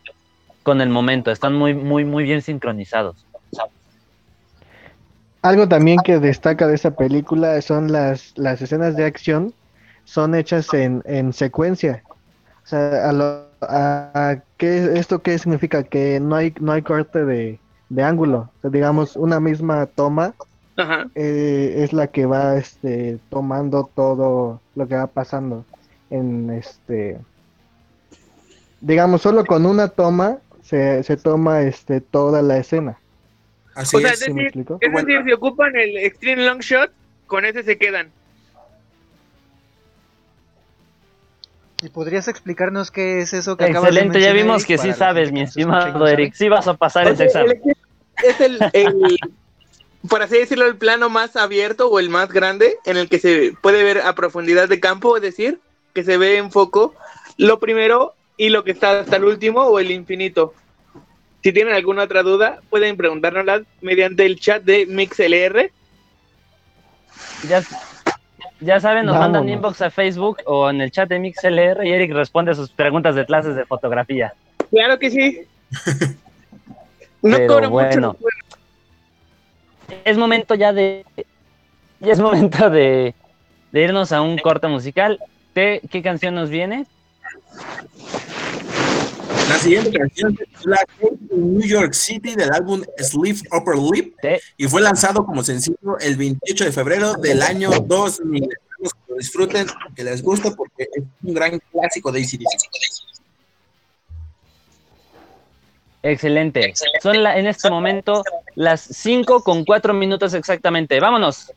con el momento, están muy, muy, muy bien sincronizados. algo también que destaca de esa película son las, las escenas de acción, son hechas en, en secuencia. O sea, a lo, a, ¿qué, ¿esto qué significa? Que no hay, no hay corte de, de ángulo. O sea, digamos, una misma toma eh, es la que va este, tomando todo lo que va pasando en este digamos solo con una toma se, se toma este toda la escena. Así o sea, es, es, decir, es decir, si ocupan el extreme long shot con ese se quedan ¿Y podrías explicarnos qué es eso que Excelente, acabas de ya vimos que sí sabes, mi estimado Eric. Sí vas a pasar ese examen. Es el, el, por así decirlo, el plano más abierto o el más grande en el que se puede ver a profundidad de campo, es decir, que se ve en foco lo primero y lo que está hasta el último o el infinito. Si tienen alguna otra duda, pueden preguntárnosla mediante el chat de MixLR. Ya, ya saben, nos mandan inbox a Facebook o en el chat de MixLR y Eric responde sus preguntas de clases de fotografía. Claro que sí. no Pero bueno. Es momento ya de. Ya es momento de, de irnos a un corte musical. ¿Qué, ¿Qué canción nos viene? La siguiente canción es la New York City del álbum Sleep Upper Lip y fue lanzado como sencillo el 28 de febrero del año 2000. Que lo disfruten, que les guste porque es un gran clásico de ACDC. Excelente. Son en este momento las 5 con 4 minutos exactamente. Vámonos.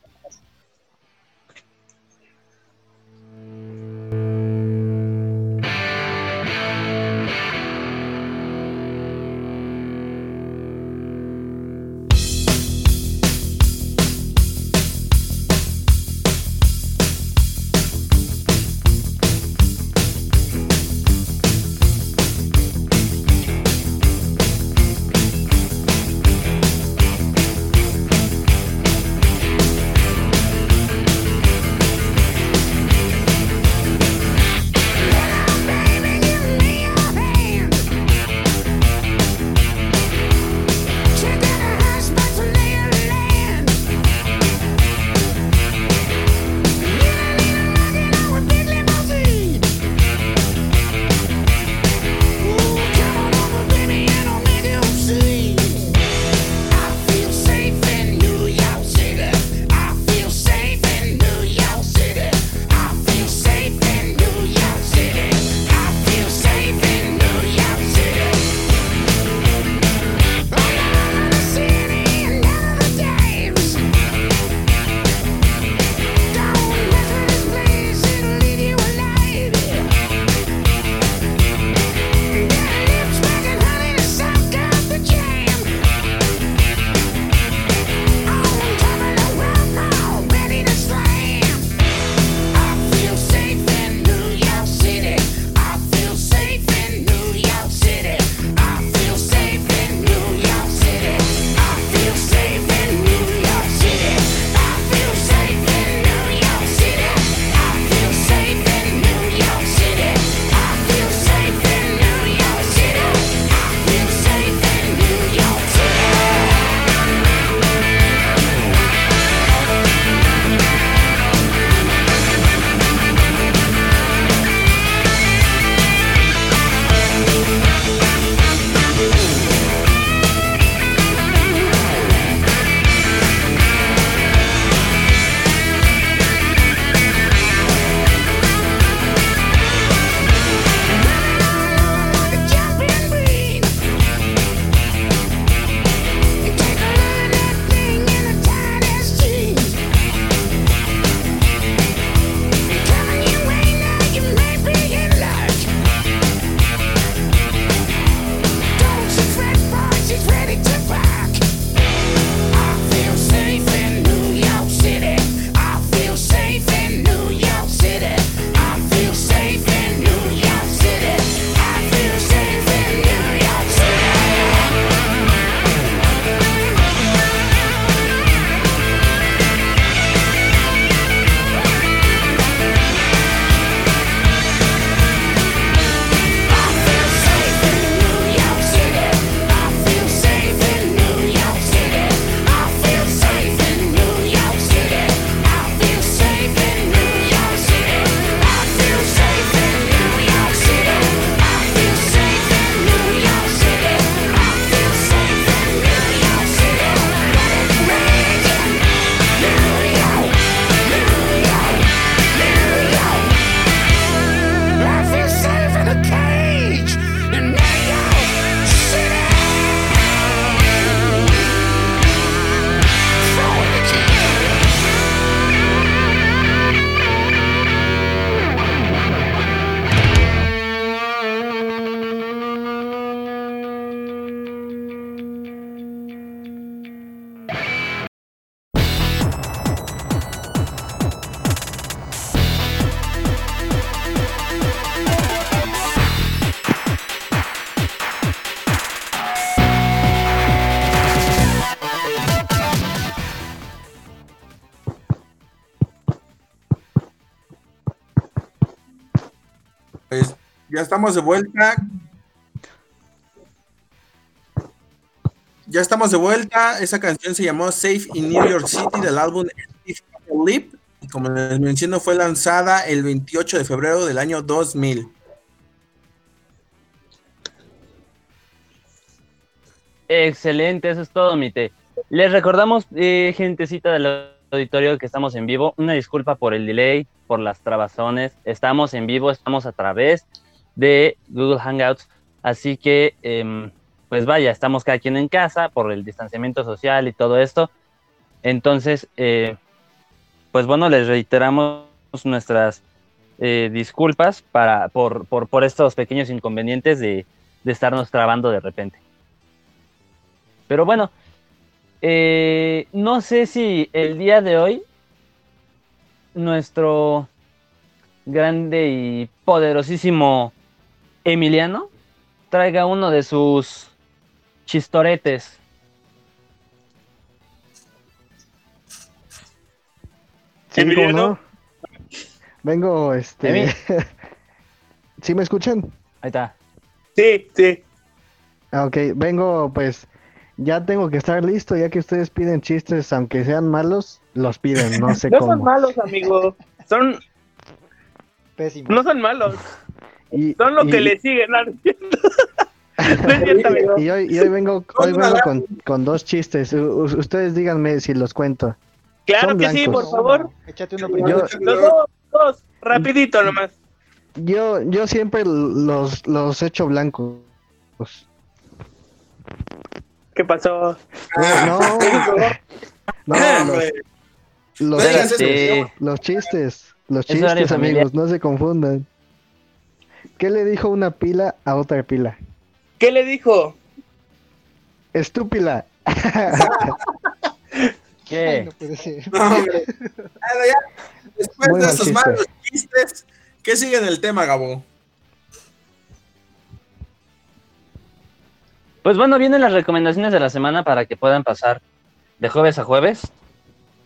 Estamos de vuelta. Ya estamos de vuelta. Esa canción se llamó Safe in New York City del álbum Leap. Y como les menciono, fue lanzada el 28 de febrero del año 2000. Excelente, eso es todo, mi té. Les recordamos, eh, gentecita del auditorio, que estamos en vivo. Una disculpa por el delay, por las trabazones. Estamos en vivo, estamos a través de Google Hangouts. Así que, em, pues vaya, estamos cada quien en casa por el distanciamiento social y todo esto. Entonces, eh, pues bueno, les reiteramos nuestras eh, disculpas para, por, por, estos pequeños inconvenientes de, de estarnos trabando de repente. Pero bueno, eh, no sé si el día de hoy nuestro grande y poderosísimo Emiliano traiga uno de sus chistoretes. Emiliano. Vengo, este. ¿Sí me escuchan? Ahí está. Sí, sí. Ah, ok, vengo pues ya tengo que estar listo, ya que ustedes piden chistes, aunque sean malos, los piden, no sé no cómo. son malos, amigo. Son. Pésimos. No son malos. son lo que le siguen. Y hoy, y hoy vengo, hoy vengo con, con, dos chistes. ustedes díganme si los cuento. Claro que sí, por favor. Échate uno primero. los dos, dos, rapidito nomás. Yo, yo siempre los, los echo blancos. ¿Qué pasó? No, no, los, los chistes, los chistes, amigos, no se confundan. ¿Qué le dijo una pila a otra pila? ¿Qué le dijo? Estúpila. ¿Qué? no puede ser. Después de esos malos chistes, ¿qué sigue en el tema, Gabo? Pues bueno, vienen las recomendaciones de la semana para que puedan pasar de jueves a jueves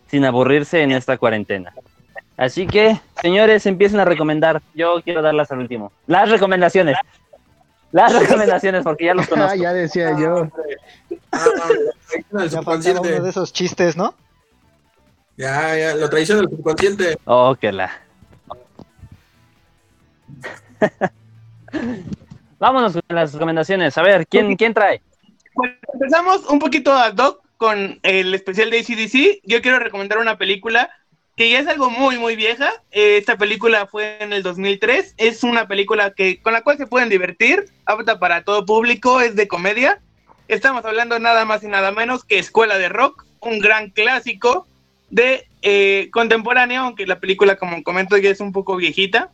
sin aburrirse en esta cuarentena. Así que, señores, empiecen a recomendar. Yo quiero darlas al último. Las recomendaciones. Las recomendaciones, porque ya los conozco. Ah, ya decía yo. ya faltaba uno de esos chistes, ¿no? Ya, ya, lo traiciona el subconsciente. Oh, que la. Vámonos con las recomendaciones. A ver, ¿quién, ¿quién trae? Pues empezamos un poquito ad hoc con el especial de ACDC. Yo quiero recomendar una película que ya es algo muy, muy vieja. Esta película fue en el 2003. Es una película que, con la cual se pueden divertir, apta para todo público, es de comedia. Estamos hablando nada más y nada menos que Escuela de Rock, un gran clásico de eh, contemporáneo, aunque la película, como comento, ya es un poco viejita.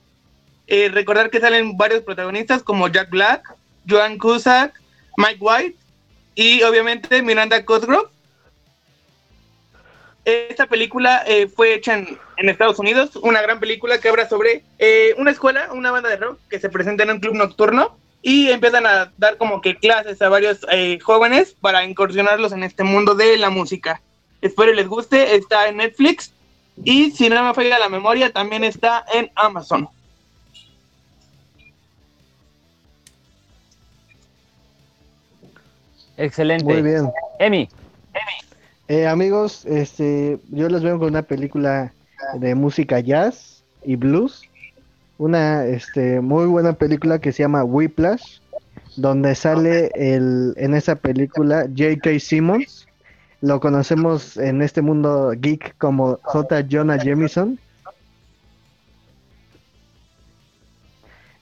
Eh, recordar que salen varios protagonistas como Jack Black, Joan Cusack, Mike White y obviamente Miranda Cosgrove. Esta película eh, fue hecha en, Estados Unidos, una gran película que habla sobre eh, una escuela, una banda de rock que se presenta en un club nocturno y empiezan a dar como que clases a varios jóvenes para incursionarlos en este mundo de la música. Espero les guste, está en Netflix y si no me falla la memoria también está en Amazon. Excelente. Muy bien. Emi. Eh, amigos, este, yo les veo con una película de música jazz y blues. Una este, muy buena película que se llama Whiplash, donde sale el, en esa película J.K. Simmons. Lo conocemos en este mundo geek como J. Jonah Jameson.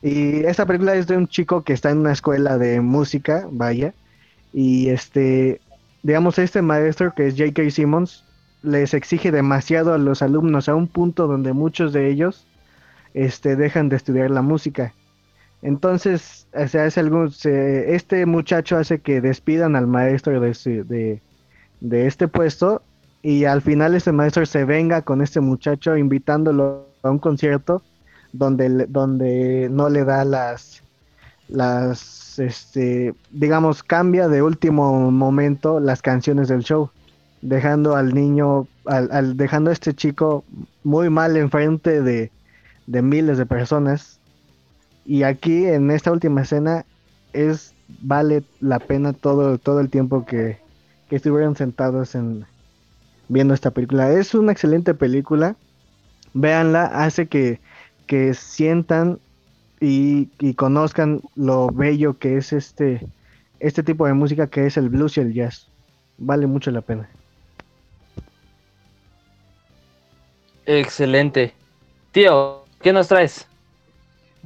Y esta película es de un chico que está en una escuela de música, vaya, y este, digamos, este maestro que es J.K. Simmons les exige demasiado a los alumnos a un punto donde muchos de ellos este, dejan de estudiar la música. Entonces, algún, este muchacho hace que despidan al maestro de, de, este puesto y al final este maestro se venga con este muchacho invitándolo a un concierto donde, donde no le da las, las este, digamos, cambia de último momento las canciones del show, dejando al niño, al, dejando a este chico muy mal enfrente de, de miles de personas. Y aquí en esta última escena es vale la pena todo, todo el tiempo que, que estuvieron sentados en viendo esta película. Es una excelente película. Véanla, hace que, que sientan y, y, conozcan lo bello que es este, este tipo de música que es el blues y el jazz. Vale mucho la pena. Excelente. Tío, ¿qué nos traes?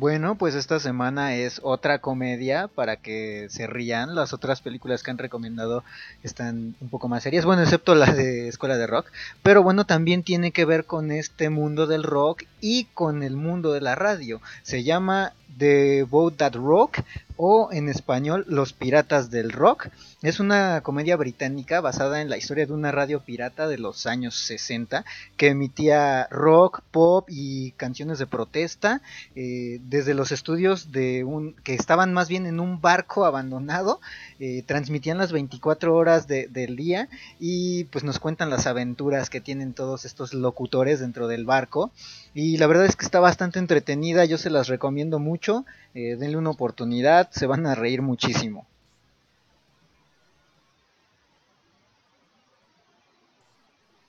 Bueno, pues esta semana es otra comedia para que se rían. Las otras películas que han recomendado están un poco más serias, bueno, excepto la de Escuela de Rock. Pero bueno, también tiene que ver con este mundo del rock y con el mundo de la radio. Se llama The Boat That Rock o en español Los Piratas del Rock. Es una comedia británica basada en la historia de una radio pirata de los años 60 que emitía rock, pop y canciones de protesta eh, desde los estudios de un que estaban más bien en un barco abandonado. Eh, transmitían las 24 horas del día y pues nos cuentan las aventuras que tienen todos estos locutores dentro del barco. Y la verdad es que está bastante entretenida, yo se las recomiendo mucho. Eh, denle una oportunidad, se van a reír muchísimo.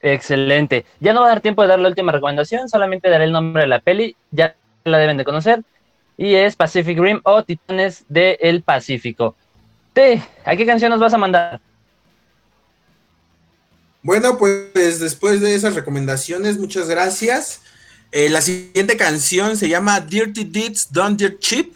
Excelente. Ya no va a dar tiempo de dar la última recomendación, solamente daré el nombre de la peli, ya la deben de conocer, y es Pacific Rim o Titanes del Pacífico. T, ¿a qué canción nos vas a mandar? Bueno, pues después de esas recomendaciones, muchas gracias. Eh, la siguiente canción se llama Dirty Deeds Done Dirt Cheap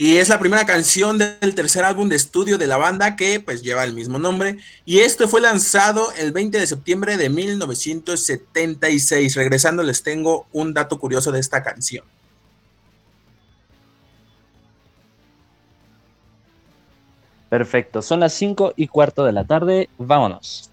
y es la primera canción del tercer álbum de estudio de la banda que pues lleva el mismo nombre y esto fue lanzado el 20 de septiembre de 1976. Regresando les tengo un dato curioso de esta canción. Perfecto, son las 5 y cuarto de la tarde, vámonos.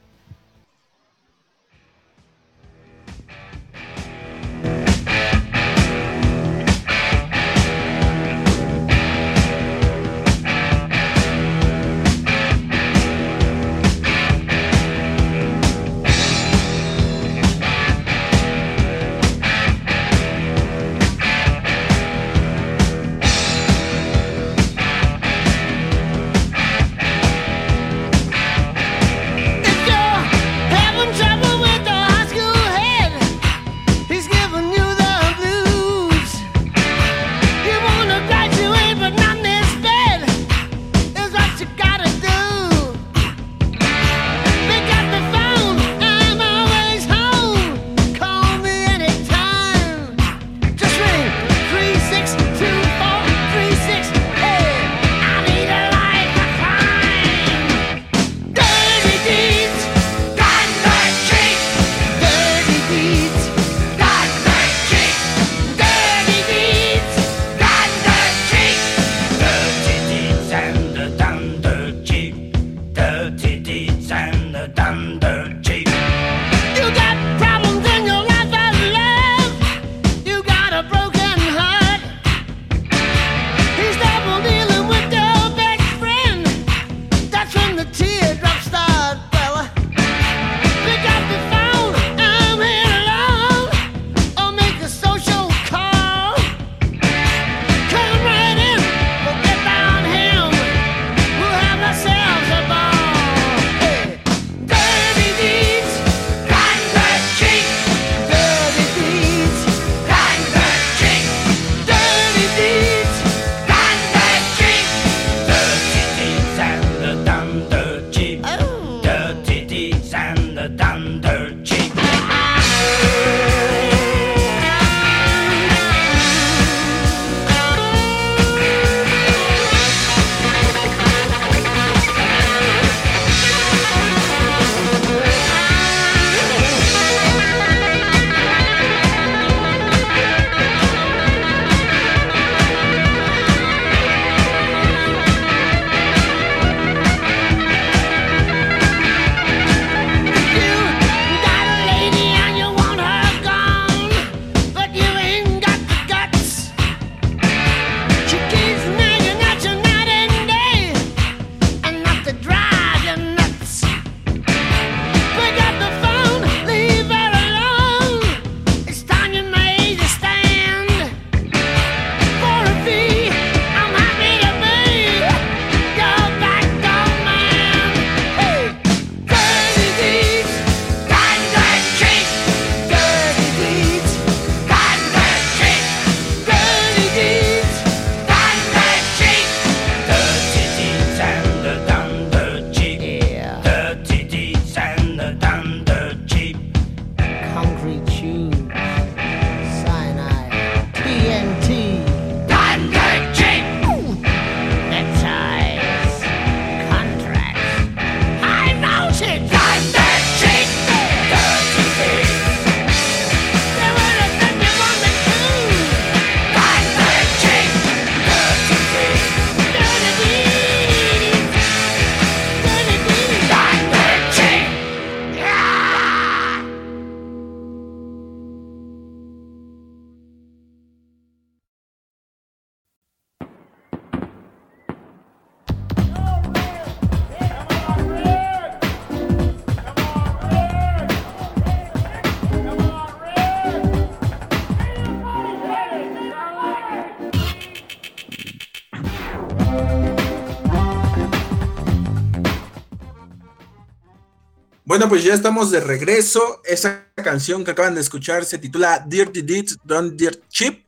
Bueno, pues ya estamos de regreso. Esa canción que acaban de escuchar se titula Dirty Deeds Don't Dirt Cheap.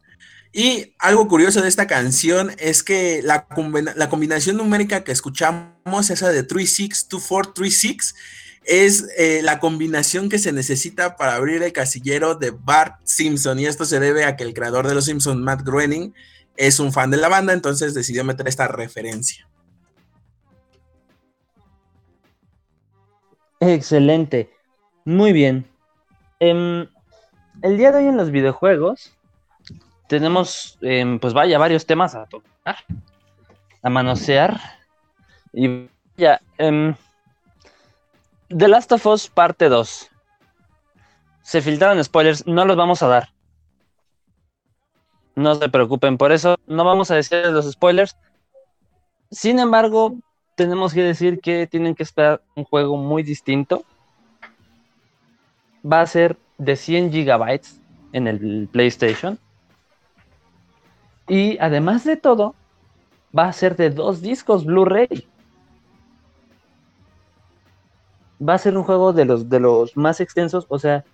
Y algo curioso de esta canción es que la, la combinación numérica que escuchamos, esa de 362436, es eh, la combinación que se necesita para abrir el casillero de Bart Simpson. Y esto se debe a que el creador de los Simpsons, Matt Groening, es un fan de la banda, entonces decidió meter esta referencia. Excelente. Muy bien. Em, el día de hoy en los videojuegos tenemos, em, pues vaya, varios temas a tocar, a manosear. Y ya, em, The Last of Us parte 2. Se filtraron spoilers, no los vamos a dar. No se preocupen por eso, no vamos a decir los spoilers. Sin embargo, tenemos que decir que tienen que esperar un juego muy distinto. Va a ser de 100 gigabytes en el PlayStation. Y además de todo, va a ser de dos discos Blu-ray. Va a ser un juego de los, de los más extensos. O sea,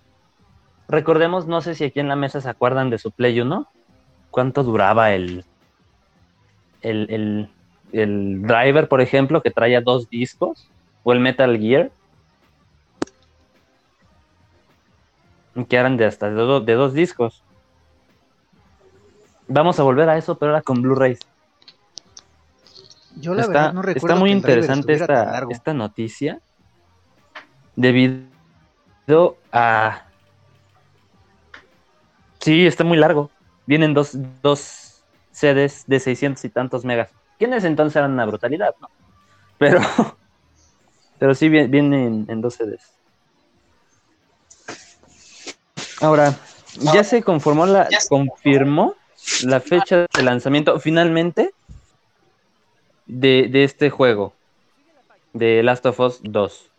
recordemos, no sé si aquí en la mesa se acuerdan de su Play 1. ¿Cuánto duraba el, el, el el driver, por ejemplo, que traía dos discos, o el Metal Gear, que eran de hasta de, dos discos. Vamos a volver a eso, pero ahora con Blu-rays. Yo la está, verdad no recuerdo. Está muy interesante esta, esta noticia. Debido a. Sí, está muy largo. Vienen dos, dos CDs de 600 y tantos megas que en ese entonces eran una brutalidad, ¿no? Pero, pero sí viene en, dos CDs. Ahora, ya se conformó la, confirmó la fecha de lanzamiento finalmente de, este juego, de Last of Us 2.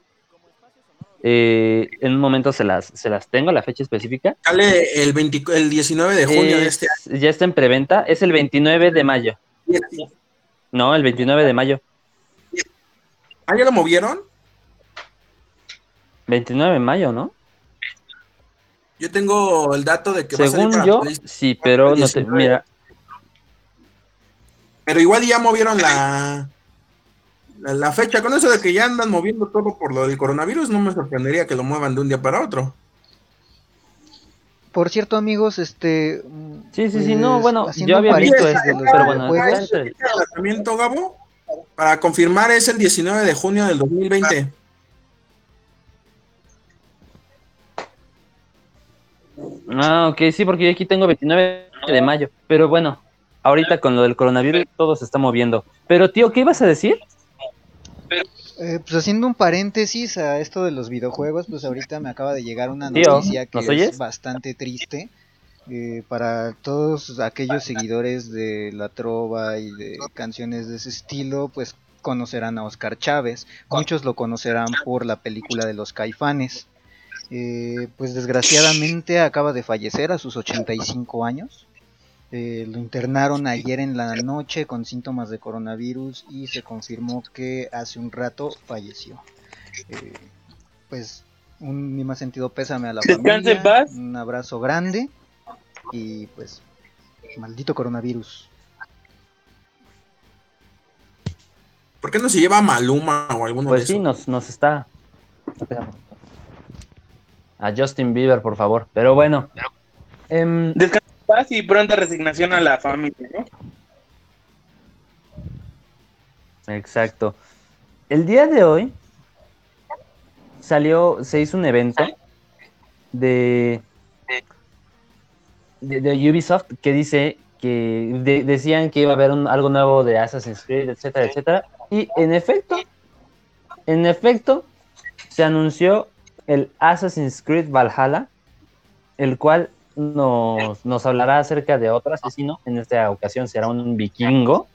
Eh, en un momento se las, se las tengo, la fecha específica. Sale el, el 19 de junio de este año. Ya está en preventa, es el 29 de mayo. No, el 29 de mayo. ¿Ah, ya lo movieron? 29 de mayo, ¿no? Yo tengo el dato de que Según va a salir yo, sí, pero no te, mira. Pero igual ya movieron la, la, fecha. Con eso de que ya andan moviendo todo por lo del coronavirus, no me sorprendería que lo muevan de un día para otro. Por cierto, amigos, este. Sí, sí, sí, no, pues, bueno, yo había visto esto, pero bueno, el lanzamiento, Gabo, para confirmar, es el 19 de junio del 2020. Ah, ok, sí, porque yo aquí tengo 29 de mayo, pero bueno, ahorita con lo del coronavirus todo se está moviendo. Pero, tío, ¿qué ibas a decir? Eh, pues haciendo un paréntesis a esto de los videojuegos, pues ahorita me acaba de llegar una noticia que es bastante triste eh, para todos aquellos seguidores de la trova y de canciones de ese estilo, pues conocerán a Oscar Chávez. Muchos lo conocerán por la película de los Caifanes. Eh, pues desgraciadamente acaba de fallecer a sus 85 años. Eh, lo internaron ayer en la noche con síntomas de coronavirus y se confirmó que hace un rato falleció. Eh, pues un mi más sentido pésame a la familia, un abrazo grande y pues maldito coronavirus. ¿Por qué no se lleva a Maluma o alguno pues sí, nos, nos está. A Justin Bieber, por favor. Pero bueno. Eh, paz y pronta resignación a la familia, ¿no? Exacto. El día de hoy salió, se hizo un evento de, de, Ubisoft que dice que decían que iba a haber algo nuevo de Assassin's Creed, etcétera, etcétera. Y en efecto, en efecto, se anunció el Assassin's Creed Valhalla, el cual nos, nos hablará acerca de otro asesino. En esta ocasión será un vikingo.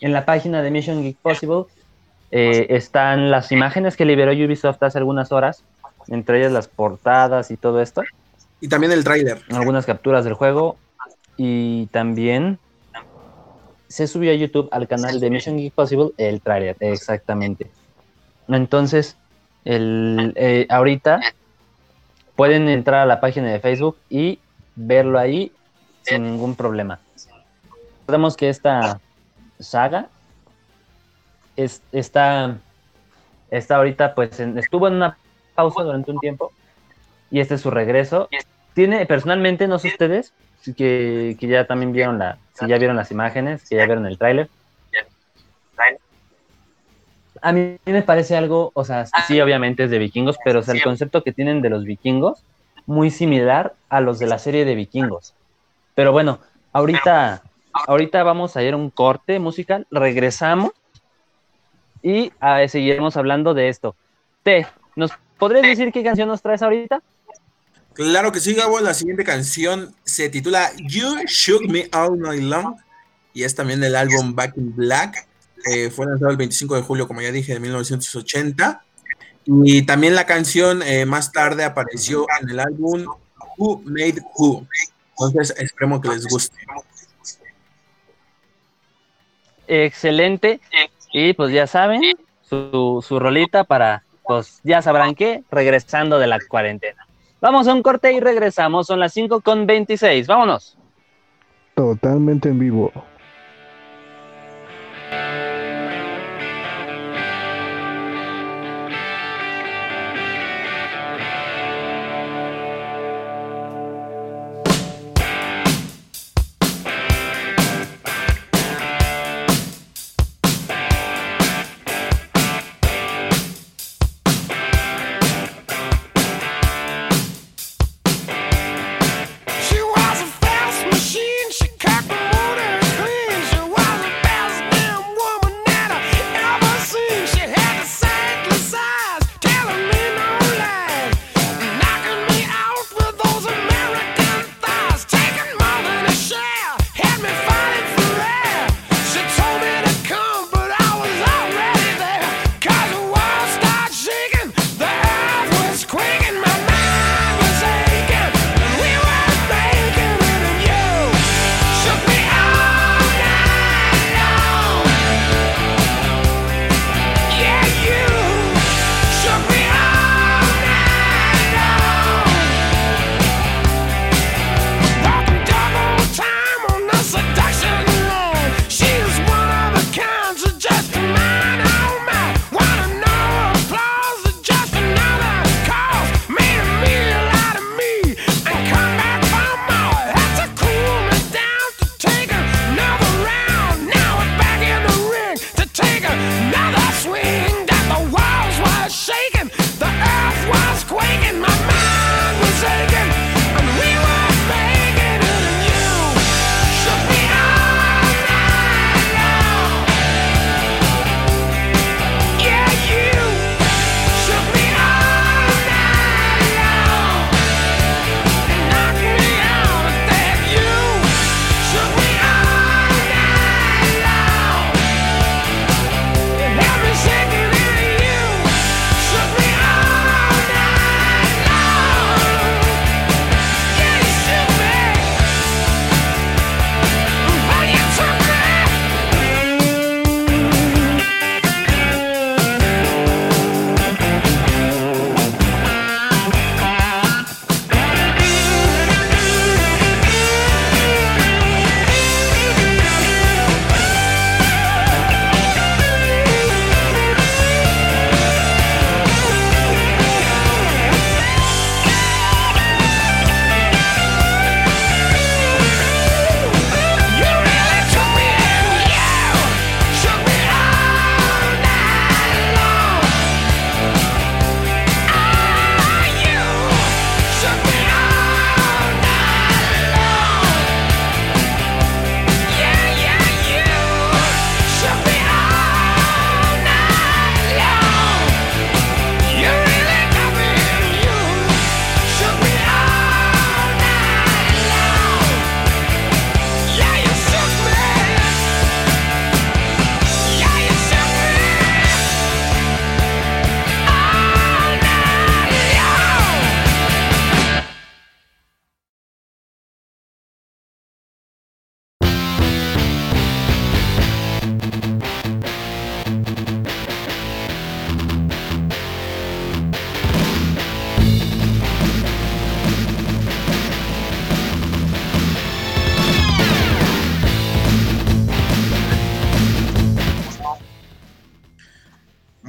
En la página de Mission Geek Possible eh, están las imágenes que liberó Ubisoft hace algunas horas, entre ellas las portadas y todo esto. Y también el trailer. Algunas capturas del juego. Y también se subió a YouTube al canal de Mission Geek Possible el trailer, exactamente. Entonces, el, eh, ahorita pueden entrar a la página de Facebook y verlo ahí sin ningún problema. Recordemos que esta saga es, está, está ahorita, pues estuvo en una pausa durante un tiempo y este es su regreso. Tiene, personalmente, no sé ustedes, que, que ya también vieron la, si ya vieron las imágenes, que ya vieron el tráiler. A mí me parece algo, o sea, sí, obviamente es de vikingos, pero el concepto que tienen de los vikingos, muy similar a los de la serie de vikingos. Pero bueno, ahorita, ahorita vamos a ir a un corte musical, regresamos y ah, seguiremos hablando de esto. T, ¿nos podrías decir qué canción nos traes ahorita? Claro que sí, Gabo. La siguiente canción se titula You Shook Me All Night Long y es también del álbum Back in Black. Eh, fue lanzado el 25 de julio, como ya dije, de 1980. Y también la canción eh, más tarde apareció en el álbum Who Made Who. Entonces, esperemos que les guste. Excelente. Y pues ya saben, su, su rolita para, pues ya sabrán qué, regresando de la cuarentena. Vamos a un corte y regresamos. Son las 5 con 26. Vámonos. Totalmente en vivo.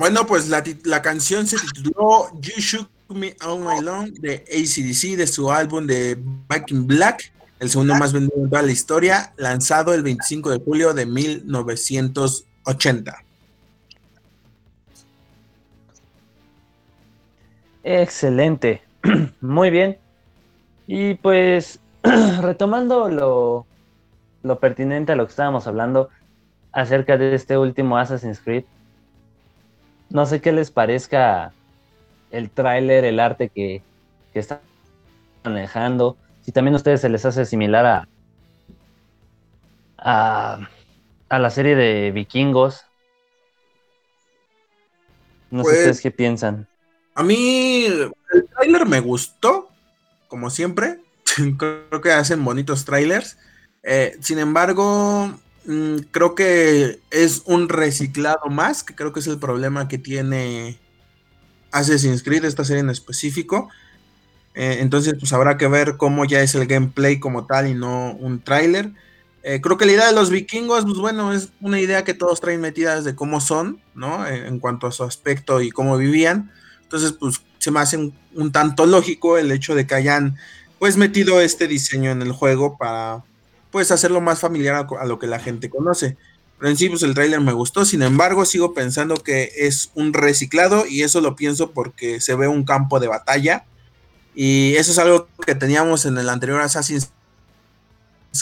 Bueno, pues la, la, canción se tituló You Shook Me All My Long de ACDC de su álbum de Back in Black, el segundo más vendido de toda la historia, lanzado el 25 de julio de 1980. Excelente, muy bien. Y pues retomando lo, lo pertinente a lo que estábamos hablando acerca de este último Assassin's Creed, no sé qué les parezca el tráiler, el arte que, que está manejando. Si también a ustedes se les hace similar a, a, la serie de vikingos. No sé Pues- ustedes qué piensan. A mí el tráiler me gustó, como siempre. creo que hacen bonitos trailers. Eh, sin embargo, mm, creo que es un reciclado más, que creo que es el problema que tiene Assassin's Creed, esta serie en específico. Eh, entonces, pues habrá que ver cómo ya es el gameplay como tal y no un tráiler. Eh, creo que la idea de los vikingos, pues bueno, es una idea que todos traen metidas de cómo son, ¿no? En, en cuanto a su aspecto y cómo vivían. Entonces, pues se me hace un, un, tanto lógico el hecho de que hayan, pues, metido este diseño en el juego para, pues, hacerlo más familiar a, lo que la gente conoce. Pero en sí, pues el tráiler me gustó, sin embargo, sigo pensando que es un reciclado y eso lo pienso porque se ve un campo de batalla. Y eso es algo que teníamos en el anterior Assassin's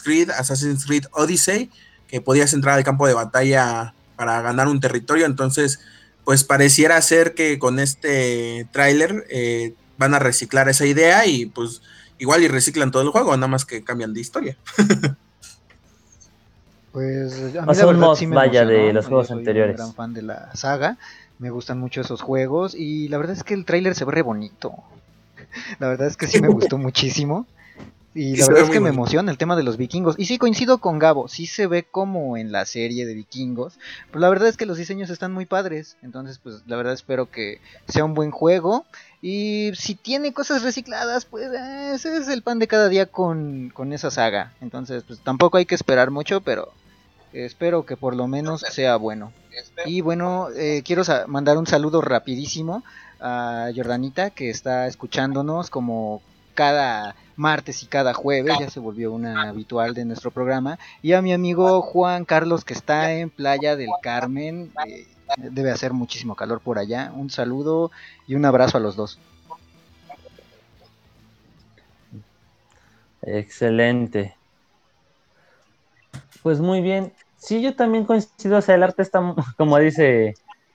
Creed, Assassin's Creed Odyssey, que podías entrar al campo de batalla para ganar un territorio, entonces pues pareciera ser que con este tráiler eh, van a reciclar esa idea y pues igual y reciclan todo el juego, nada más que cambian de historia. Pues a mí O sea, la verdad sí me vaya, de los juegos soy anteriores. Un gran fan de la saga, me gustan mucho esos juegos y la verdad es que el tráiler se ve re bonito. La verdad es que sí me gustó muchísimo. Y la verdad ve es que me emociona el tema de los vikingos. Y sí, coincido con Gabo, sí se ve como en la serie de vikingos. Pero la verdad es que los diseños están muy padres. Entonces, pues la verdad espero que sea un buen juego. Y si tiene cosas recicladas, pues eh, ese es el pan de cada día con, con esa saga. Entonces, pues tampoco hay que esperar mucho, pero espero que por lo menos sea bueno. Y bueno, eh, quiero mandar un saludo rapidísimo a Jordanita que está escuchándonos como cada martes y cada jueves, ya se volvió una habitual de nuestro programa. Y a mi amigo Juan Carlos que está en Playa del Carmen, eh, debe hacer muchísimo calor por allá. Un saludo y un abrazo a los dos. Excelente. Pues muy bien. Sí, yo también coincido, o sea, el arte está, como dice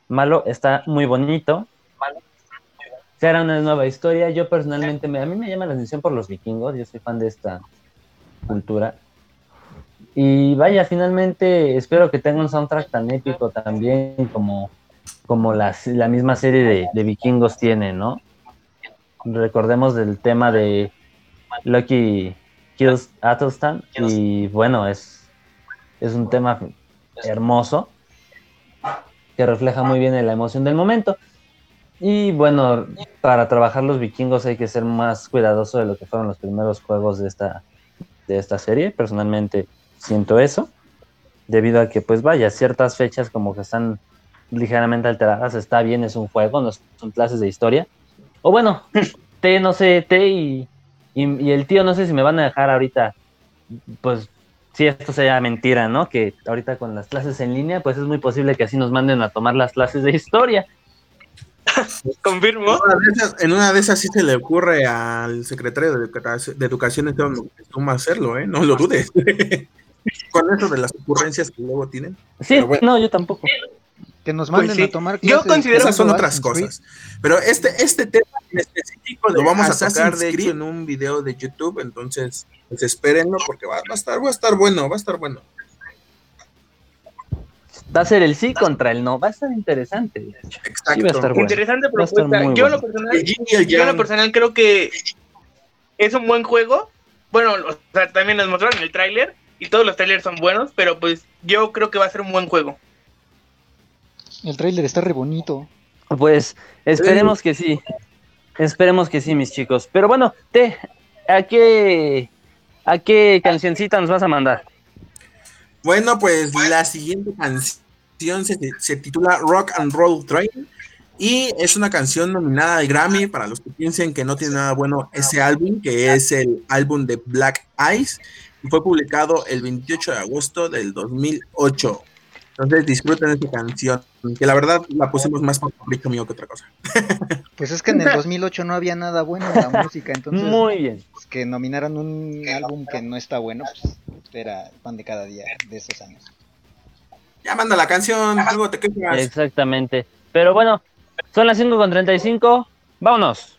Malo, está muy bonito. Será una nueva historia. Yo personalmente, me, a mí me llama la atención por los vikingos, yo soy fan de esta cultura. Y vaya, finalmente espero que tenga un soundtrack tan épico también como, como la, la misma serie de, de vikingos tiene, ¿no? Recordemos del tema de Lucky Kills Athelstan y bueno, es, es un tema hermoso que refleja muy bien la emoción del momento. Y bueno, para trabajar los vikingos hay que ser más cuidadoso de lo que fueron los primeros juegos de esta, de esta serie. Personalmente siento eso, debido a que pues vaya, ciertas fechas como que están ligeramente alteradas, está bien, es un juego, no son clases de historia. O bueno, T, no sé, T y, y, y el tío, no sé si me van a dejar ahorita, pues si esto sea mentira, ¿no? Que ahorita con las clases en línea, pues es muy posible que así nos manden a tomar las clases de historia. Confirmo. En una, de esas, en una de esas sí se le ocurre al secretario de, Educa- de Educación Esteban Moctezuma hacerlo, ¿eh? No lo dudes. Con eso de las ocurrencias que luego tienen. Sí, no, yo tampoco. Que nos Pues manden sí. a tomar Yo considero esas son otras Creed. cosas. Pero este, este tema en específico lo vamos a tocar de hecho en un video de YouTube, entonces pues espérenlo porque va, va a estar, va a estar bueno, va a estar bueno. Va a ser el sí contra el no, va a estar interesante. de hecho. Sí, va a estar bueno. Interesante Va a estar propuesta. Yo, lo personal, yo en lo personal creo que es un buen juego. Bueno, o sea, también nos mostraron el tráiler y todos los trailers son buenos, pero pues yo creo que va a ser un buen juego. El tráiler está re bonito. Pues esperemos que sí. Esperemos que sí, mis chicos. Pero bueno, te, ¿a qué, a qué cancioncita nos vas a mandar? Bueno, pues la siguiente canción se, se titula Rock and Roll Train. Y es una canción nominada al Grammy para los que piensen que no tiene nada bueno ese álbum, que es el álbum de Black Eyes, fue publicado el 28 de agosto del 2008. Entonces disfruten esta canción, que la verdad la pusimos más por capricho mío que otra cosa. Pues es que en el 2008 no había nada bueno en la música, entonces Muy bien. pues, que nominaran un álbum que no está bueno, pues era el pan de cada día de esos años. Ya manda la canción, luego te quejas. Exactamente. Pero bueno, son las 5 con 35. Vámonos.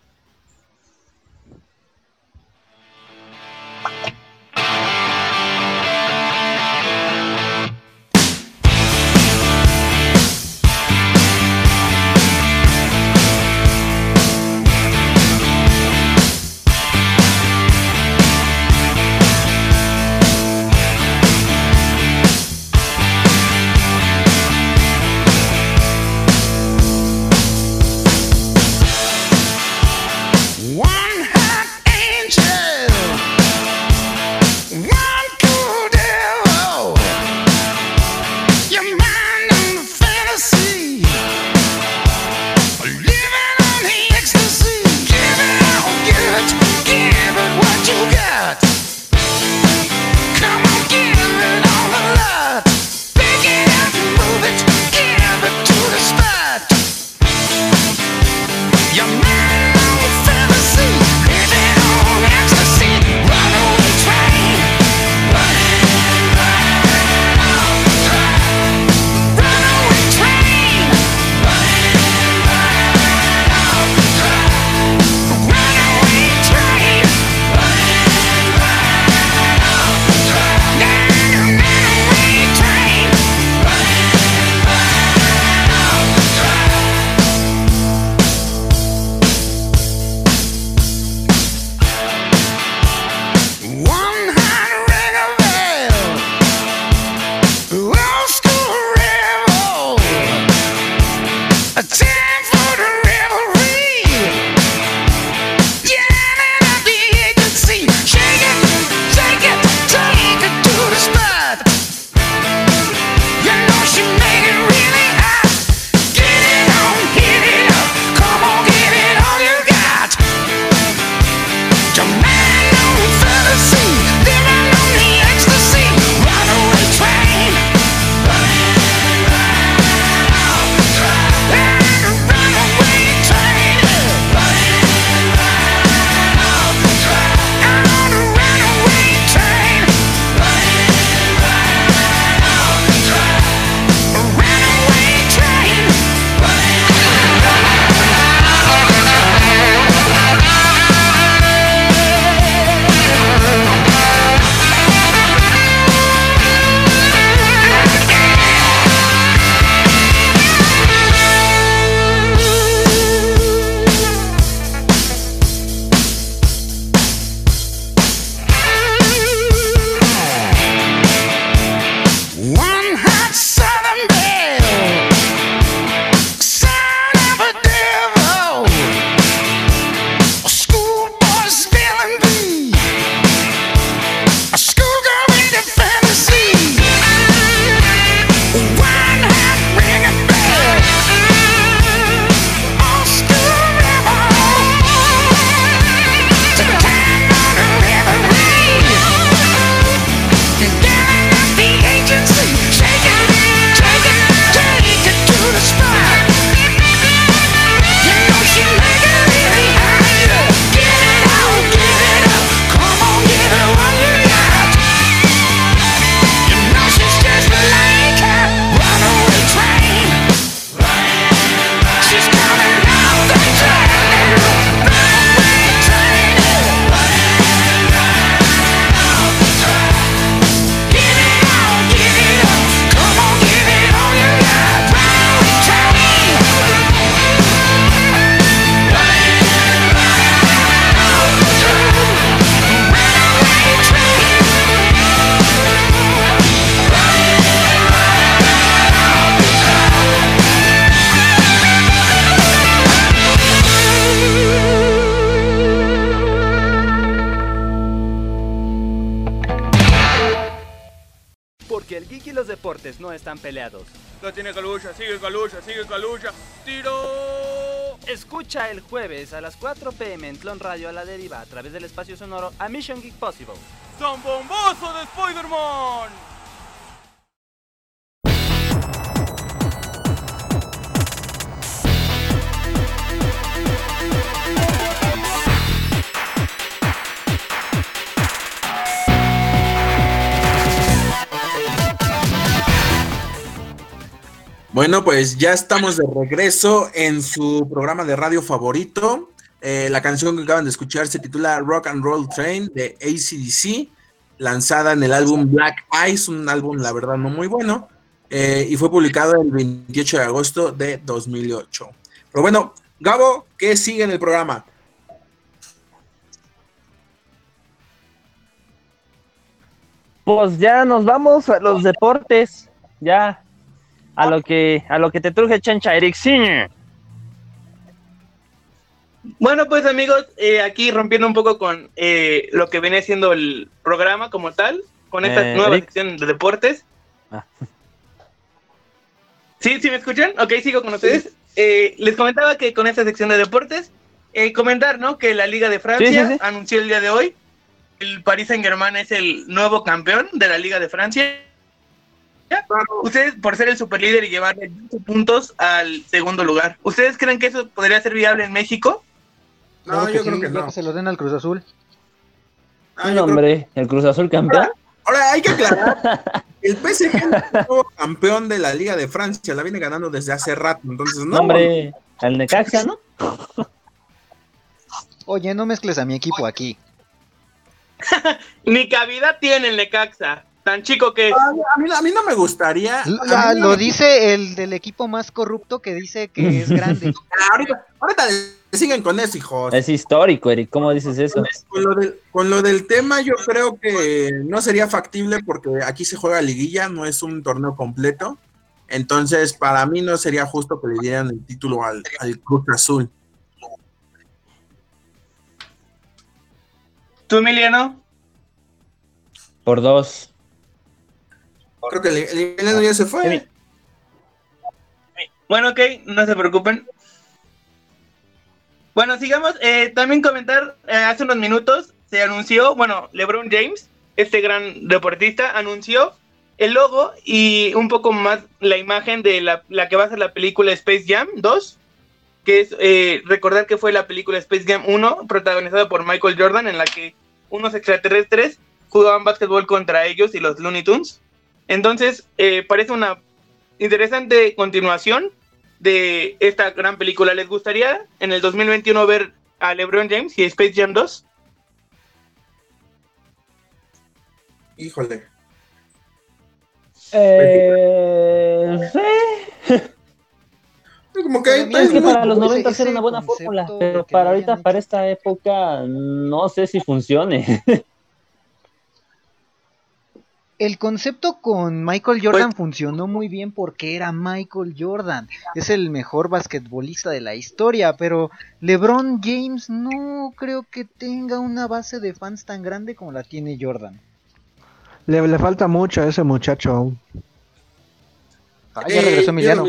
Están peleados. La tiene Calucha, sigue Calucha, sigue Calucha. ¡Tiro! Escucha el jueves a las 4 pm en Clon Radio a la deriva a través del espacio sonoro a Mission Geek Possible. ¡Zambombazo de Spider-Man! Bueno, pues ya estamos de regreso en su programa de radio favorito. Eh, la canción que acaban de escuchar se titula Rock and Roll Train de ACDC, lanzada en el álbum Black Eyes, un álbum la verdad no muy bueno, eh, y fue publicado el 28 de agosto de 2008. Pero bueno, Gabo, ¿qué sigue en el programa? Pues ya nos vamos a los deportes. Ya a lo que a lo que te truje Chancha Eric Singer. Bueno, pues amigos, eh, aquí rompiendo un poco con eh, lo que viene siendo el programa como tal, con esta Eh, nueva Eric. sección de deportes. Ah. ¿Sí? ¿Sí me escuchan? Ok, sigo con ustedes. Eh, les comentaba que con esta sección de deportes, eh, comentar, ¿no? Que la Liga de Francia Sí, sí, sí. anunció el día de hoy, el Paris Saint Germain es el nuevo campeón de la Liga de Francia. Ustedes, por ser el superlíder y llevarle 12 puntos al segundo lugar, ¿ustedes creen que eso podría ser viable en México? No, yo creo que no. que se lo den al Cruz Azul. Ah, No, creo- hombre, el Cruz Azul campeón. Ahora hay que aclarar, el PSG es el nuevo campeón de la Liga de Francia, la viene ganando desde hace rato, entonces no. No, hombre, el Necaxa, ¿no? Oye, no mezcles a mi equipo aquí. Ni cabida tiene el Necaxa, tan chico que es. A mí, a no me gustaría. Ah, no lo me- dice el del equipo más corrupto que dice que es grande. Ah, ahorita, ahorita le siguen con eso, hijos. Es histórico, Eric. ¿Cómo dices eso? Con lo, del, con lo del tema, yo creo que no sería factible porque aquí se juega liguilla, no es un torneo completo. Entonces, para mí no sería justo que le dieran el título al, al Cruz Azul. ¿Tú, Emiliano? Por dos. Creo que el, Emiliano ya se fue. Bueno, ok, no se preocupen. Bueno, sigamos. Eh, también comentar, eh, hace unos minutos se anunció, bueno, LeBron James, este gran deportista, anunció el logo y un poco más la imagen de la, la que va a ser la película Space Jam 2, que es eh, recordar que fue la película Space Jam 1, protagonizada por Michael Jordan, en la que unos extraterrestres jugaban básquetbol contra ellos y los Looney Tunes. Entonces, eh, parece una interesante continuación de esta gran película. ¿Les gustaría en el 2021 ver a LeBron James y Space Jam 2? Híjole. Eh, sí. Como que Pero Es que para los ese- 90 ese era una buena fórmula, pero para ahorita, para esta época, no sé si funcione. El concepto con Michael Jordan funcionó muy bien porque era Michael Jordan. Es el mejor basquetbolista de la historia, pero LeBron James no creo que tenga una base de fans tan grande como la tiene Jordan. Le, le falta mucho a ese muchacho aún. Ah, ya regresó Eh, Emiliano.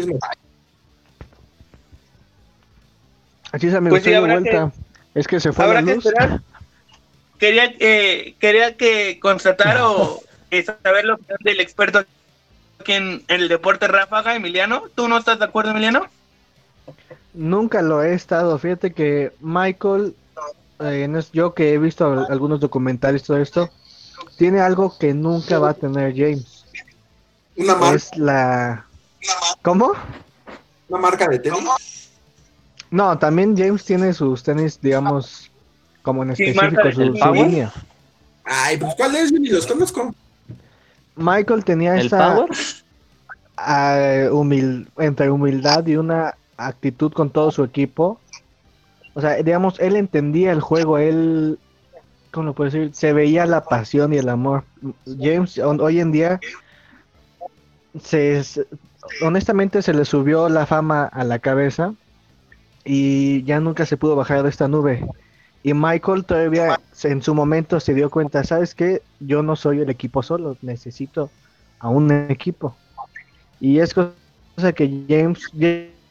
Así es, amigo, Pues sí, de vuelta. Es que se fue Habrá la que luz. esperar. Quería, eh, quería que constatar o eh, saber la opinión del experto aquí en, en el deporte ráfaga, Emiliano. ¿Tú no estás de acuerdo, Emiliano? Nunca lo he estado. Fíjate que Michael, eh, no es- yo que he visto al- algunos documentales todo esto, tiene algo que nunca va a tener James. Una, mar- Es la... ¿Cómo? una marca de tenis. No, también James tiene sus tenis, digamos, como en específico marca su línea. Ay, pues ¿cuál es? Yo ni los conozco. Michael tenía ¿El esta Power? ah, humil- entre humildad y una actitud con todo su equipo. O sea, digamos, él entendía el juego, él, ¿cómo lo puedo decir? Se veía la pasión y el amor. James hoy en día, se- honestamente se le subió la fama a la cabeza y ya nunca se pudo bajar de esta nube. Y Michael todavía en su momento se dio cuenta, ¿sabes qué? Yo no soy el equipo solo, necesito a un equipo. Y es cosa que James,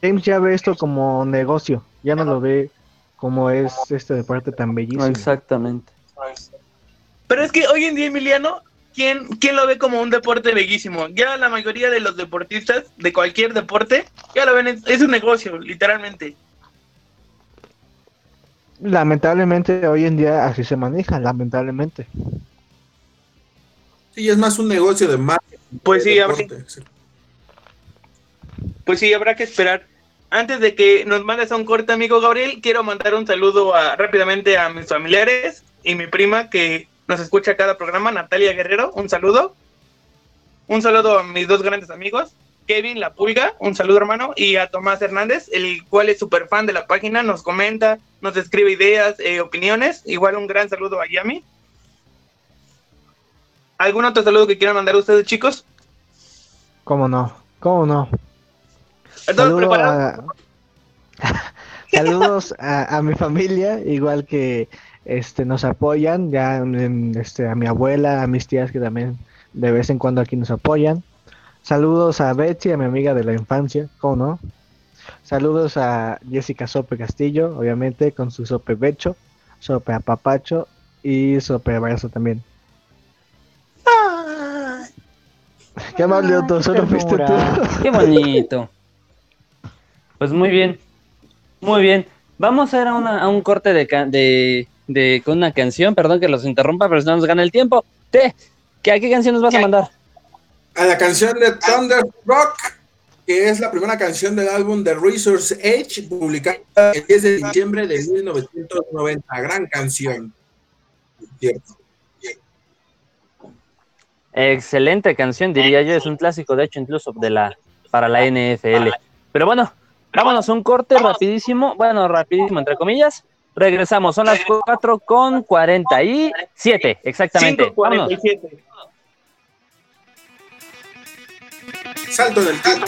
James ya ve esto como negocio, ya no lo ve como es este deporte tan bellísimo. Exactamente. Pero es que hoy en día, Emiliano, ¿quién, ¿quién lo ve como un deporte bellísimo? Ya la mayoría de los deportistas de cualquier deporte, ya lo ven, es, es un negocio, literalmente. Lamentablemente hoy en día así se maneja, lamentablemente. Sí, es más un negocio de marketing. Pues de sí, habrá, pues sí, habrá que esperar. Antes de que nos mandes a un corte, amigo Gabriel, quiero mandar un saludo a- rápidamente a mis familiares y mi prima que nos escucha cada programa, Natalia Guerrero, un saludo. Un saludo a mis dos grandes amigos, Kevin La Pulga, un saludo hermano, y a Tomás Hernández, el cual es súper fan de la página, nos comenta, nos escribe ideas, eh, opiniones. Igual un gran saludo a Yami. ¿Algún otro saludo que quieran mandar ustedes, chicos? ¿Cómo no? ¿Cómo no? ¿Todos Saludo a- Saludos a, a mi familia, igual que este nos apoyan, ya este, a mi abuela, a mis tías que también de vez en cuando aquí nos apoyan. Saludos a Betsy, a mi amiga de la infancia, ¿cómo no? Saludos a Jessica Sope Castillo, obviamente, con su sope becho, sope apapacho y sope abrazo también. Qué amable, Otto, solo fuiste tú. Qué bonito. Pues muy bien. Muy bien. Vamos a ir a, una- a un corte de, ca- de, de- con una canción. Perdón que los interrumpa, pero si no nos gana el tiempo. Te, ¿qué, ¿a qué canción nos vas a mandar? A la canción de Thunder Rock, que es la primera canción del álbum de Resource Edge, publicada el 10 de diciembre de 1990. Gran canción. Cierto. Excelente canción, diría yo. Es un clásico, de hecho, incluso de la para la NFL. Pero bueno, vámonos a un corte rapidísimo. Bueno, rapidísimo, entre comillas. Regresamos, son las 4 con 47, exactamente. Vámonos. Salto del tiempo.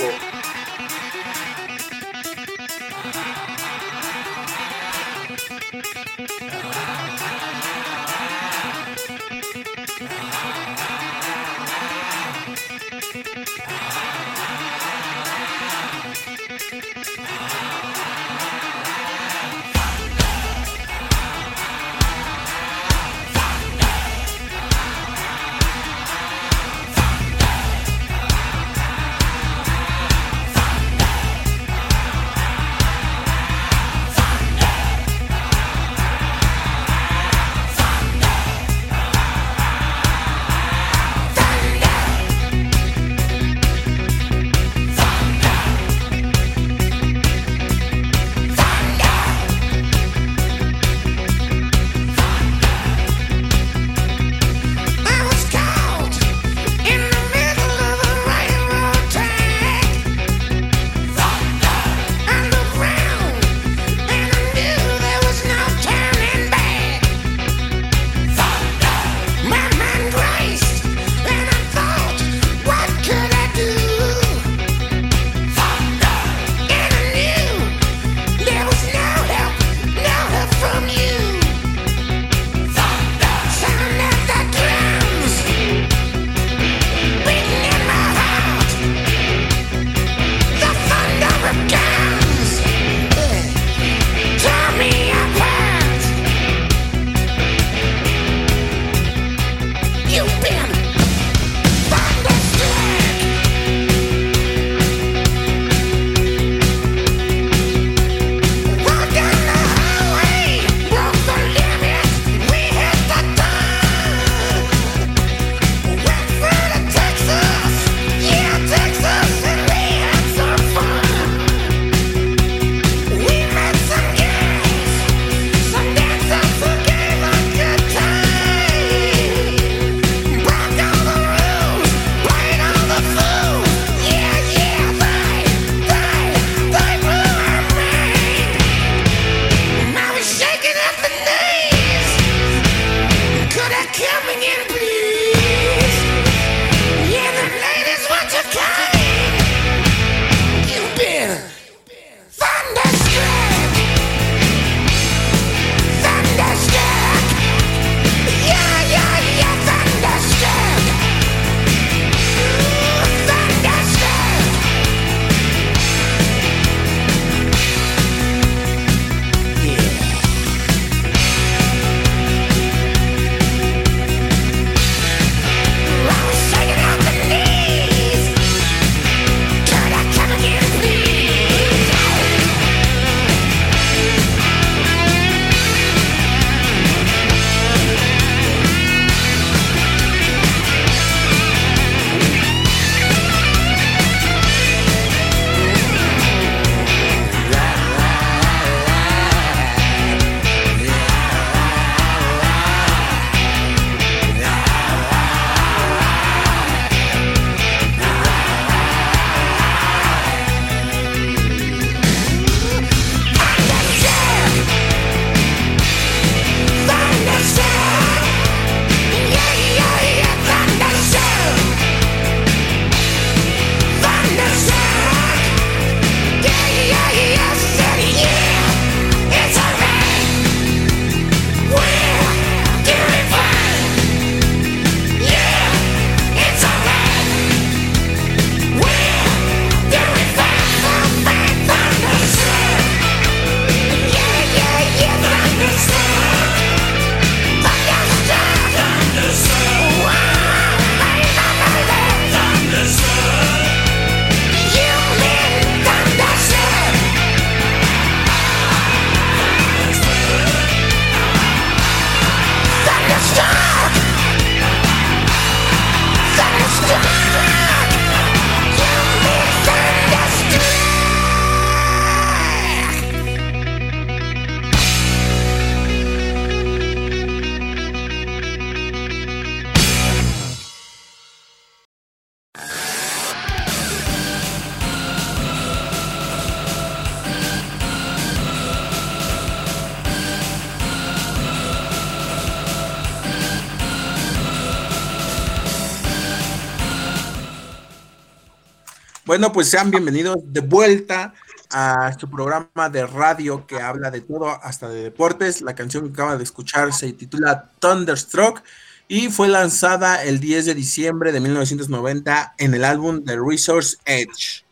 Bueno, pues sean bienvenidos de vuelta a su programa de radio que habla de todo, hasta de deportes. La canción que acaba de escuchar se titula Thunderstruck y fue lanzada el 10 de diciembre de 1990 en el álbum The Resource Edge.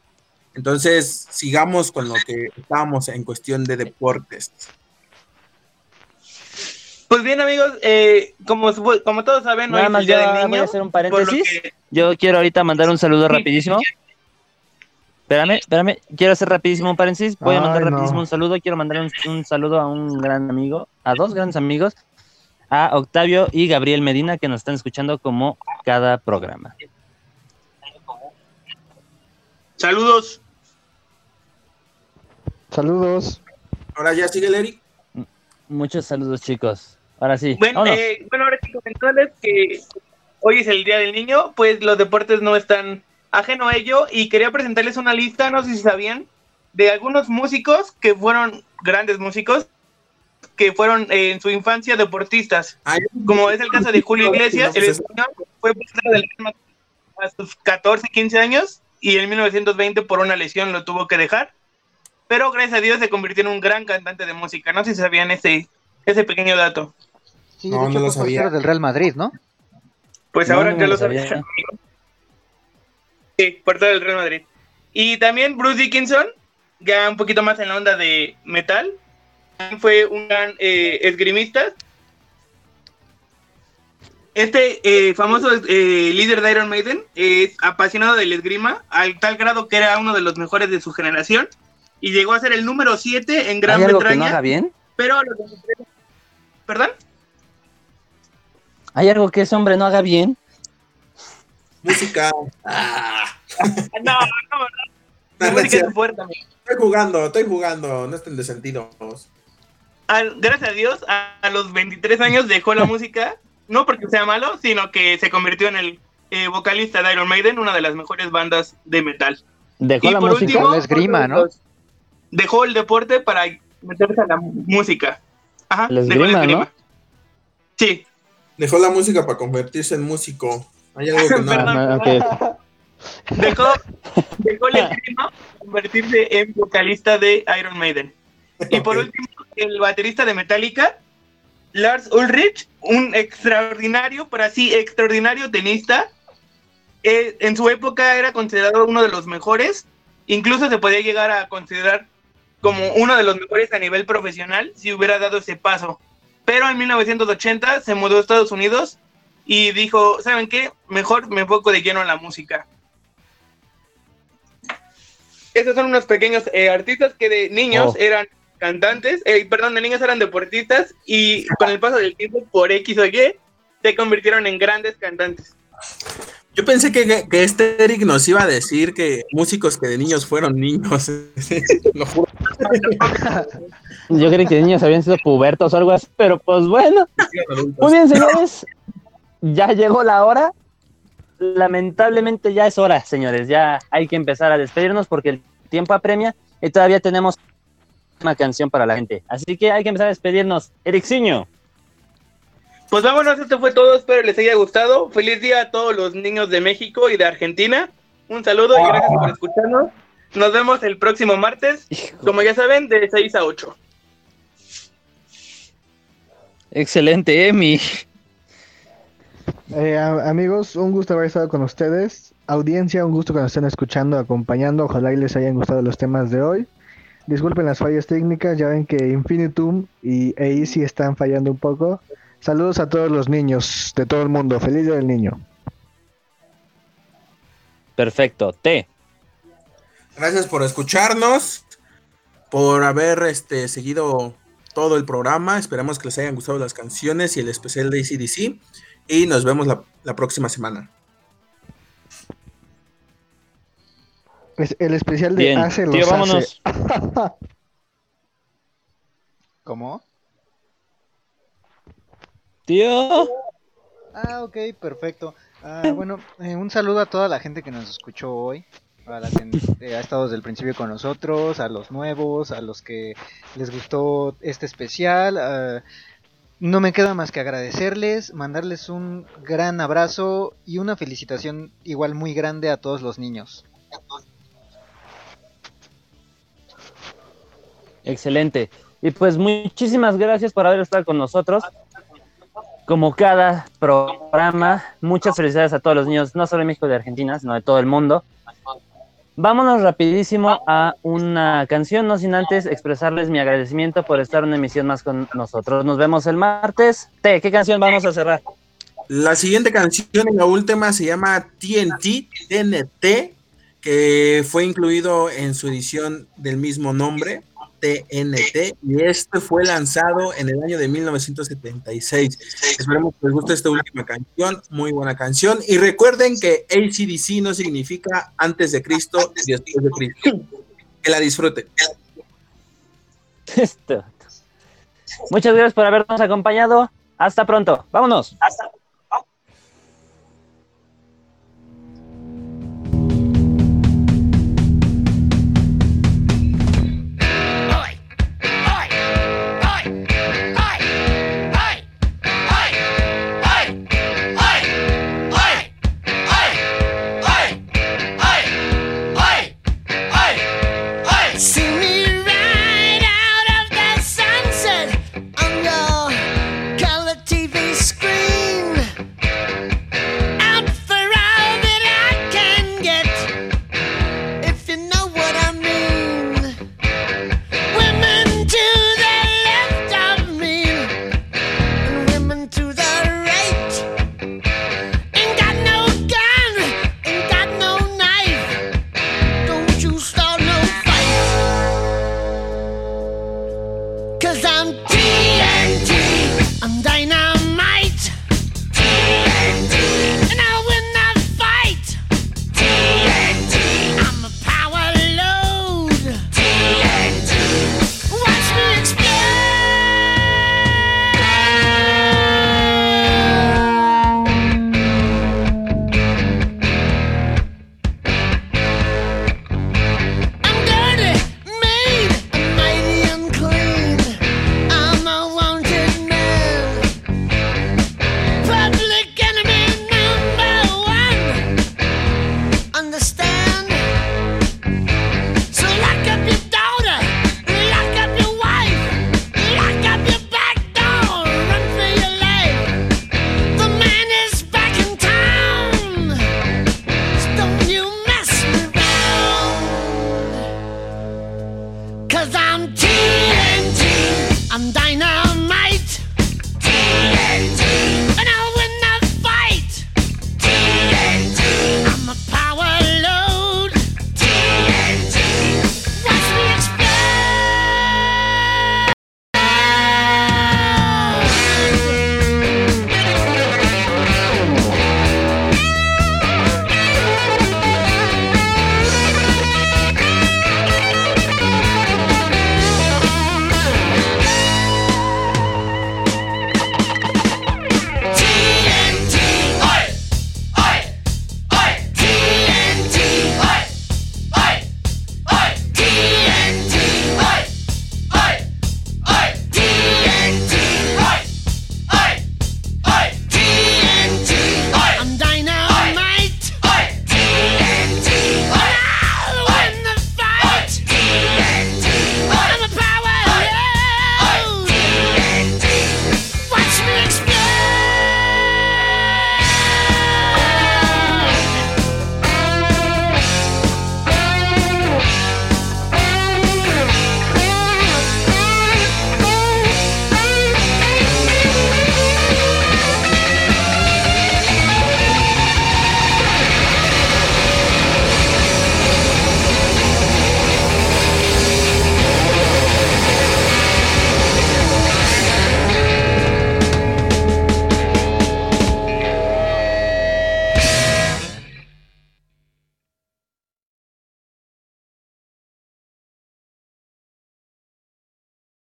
Entonces, sigamos con lo que estábamos en cuestión de deportes. Pues bien, amigos, eh, como, como todos saben, hoy Nada es más el Día yo del voy Niño. a hacer un paréntesis. que- Yo quiero ahorita mandar un saludo rapidísimo. Espérame, espérame, quiero hacer rapidísimo un paréntesis. Voy a mandar Ay, no. rapidísimo un saludo. Quiero mandar un, un saludo a un gran amigo, a dos grandes amigos, a Octavio y Gabriel Medina, que nos están escuchando como cada programa. Saludos. Saludos. Ahora ya sigue el Eric. Muchos saludos, chicos. Ahora sí, Bueno, eh, bueno, ahora sí comentarles que hoy es el Día del Niño, pues los deportes no están ajeno a ello y quería presentarles una lista, no sé si sabían, de algunos músicos que fueron grandes músicos que fueron eh, en su infancia deportistas, como es el caso de Julio Iglesias, el español fue portero del Real Madrid a sus 14, 15 años y en 1920 por una lesión lo tuvo que dejar, pero gracias a Dios se convirtió en un gran cantante de música, no sé si sabían ese, ese pequeño dato. Sí, No, no lo sabía. del Real Madrid, ¿no? Pues No, ahora no ya me lo lo sabía. Sí, portero del Real Madrid. Y también Bruce Dickinson, ya un poquito más en la onda de metal, también fue un gran eh, esgrimista. Este eh, famoso eh, líder de Iron Maiden es apasionado del esgrima, al tal grado que era uno de los mejores de su generación, y llegó a ser el número 7 en Gran ¿Hay algo que Bretaña. no haga bien? Pero a los 23 ¿Perdón? ¿Hay algo que ese hombre no haga bien? Música. Ah, No, no, no. La música es fuerte, amigo. estoy jugando, estoy jugando, no estén de sentidos. al- gracias a Dios, a, a los 23 años dejó la música, no porque sea malo, sino que se convirtió en el eh, vocalista de Iron Maiden, una de las mejores bandas de metal. ¿Dejó Y la por música? último, La esgrima, ¿no? Dejó el deporte para meterse a la música. Ajá, La dejó esgrima, ¿no? Sí, Dejó la música para convertirse en músico. Hay algo que no. Perdón. Ah, dejó, dejó el para convertirse en vocalista de Iron Maiden. Y por último, el baterista de Metallica, Lars Ulrich, un extraordinario, pero así extraordinario tenista. Eh, en su época era considerado uno de los mejores, incluso se podía llegar a considerar como uno de los mejores a nivel profesional si hubiera dado ese paso. Pero en 1980 se mudó a Estados Unidos y dijo, ¿saben qué? Mejor me enfoco de lleno en la música. Esos son unos pequeños eh, artistas que de niños Oh. eran cantantes, eh, perdón, de niños eran deportistas y con el paso del tiempo, por X o Y, se convirtieron en grandes cantantes. Yo pensé que, que este Eric nos iba a decir que músicos que de niños fueron niños. Lo juro. Yo creí que niños habían sido pubertos o algo así, pero pues bueno. Muy bien, señores. Ya llegó la hora. Lamentablemente ya es hora, señores. Ya hay que empezar a despedirnos porque el tiempo apremia y todavía tenemos una canción para la gente. Así que hay que empezar a despedirnos. Ericciño. Pues vámonos, esto fue todo, espero les haya gustado. Feliz día a todos los niños de México y de Argentina. Un saludo y gracias por escucharnos. Nos vemos el próximo martes, como ya saben, de 6 a 8. Excelente, Emi. Eh, a- amigos, un gusto haber estado con ustedes. Audiencia, un gusto que nos estén escuchando, acompañando. Ojalá y les hayan gustado los temas de hoy. Disculpen las fallas técnicas, ya ven que Infinitum y e Easy están fallando un poco. Saludos a todos los niños de todo el mundo. Feliz Día del Niño. Perfecto. T. Gracias por escucharnos, por haber este, seguido todo el programa. Esperamos que les hayan gustado las canciones y el especial de ACDC. Y nos vemos la, la próxima semana. Es el especial de Bien, Hace los tío, hace. vámonos. ¿Cómo? Tío. Ah, ok, perfecto. Ah, bueno, eh, un saludo a toda la gente que nos escuchó hoy, a la que eh, ha estado desde el principio con nosotros, a los nuevos, a los que les gustó este especial. ah, no me queda más que agradecerles, mandarles un gran abrazo y una felicitación igual muy grande a todos los niños. Excelente. Y pues muchísimas gracias por haber estado con nosotros. Como cada programa, muchas felicidades a todos los niños, no solo de México y de Argentina, sino de todo el mundo. Vámonos rapidísimo a una canción, no sin antes expresarles mi agradecimiento por estar en una emisión más con nosotros. Nos vemos el martes. Te, ¿qué canción vamos a cerrar? La siguiente canción y la última se llama TNT, TNT, que fue incluido en su edición del mismo nombre, TNT, y este fue lanzado en el año de 1976. Esperemos que les guste esta última canción, muy buena canción. Y recuerden que ACDC no significa antes de Cristo y después de Cristo. Que la disfruten. Esto. Muchas gracias por habernos acompañado. Hasta pronto. Vámonos. Hasta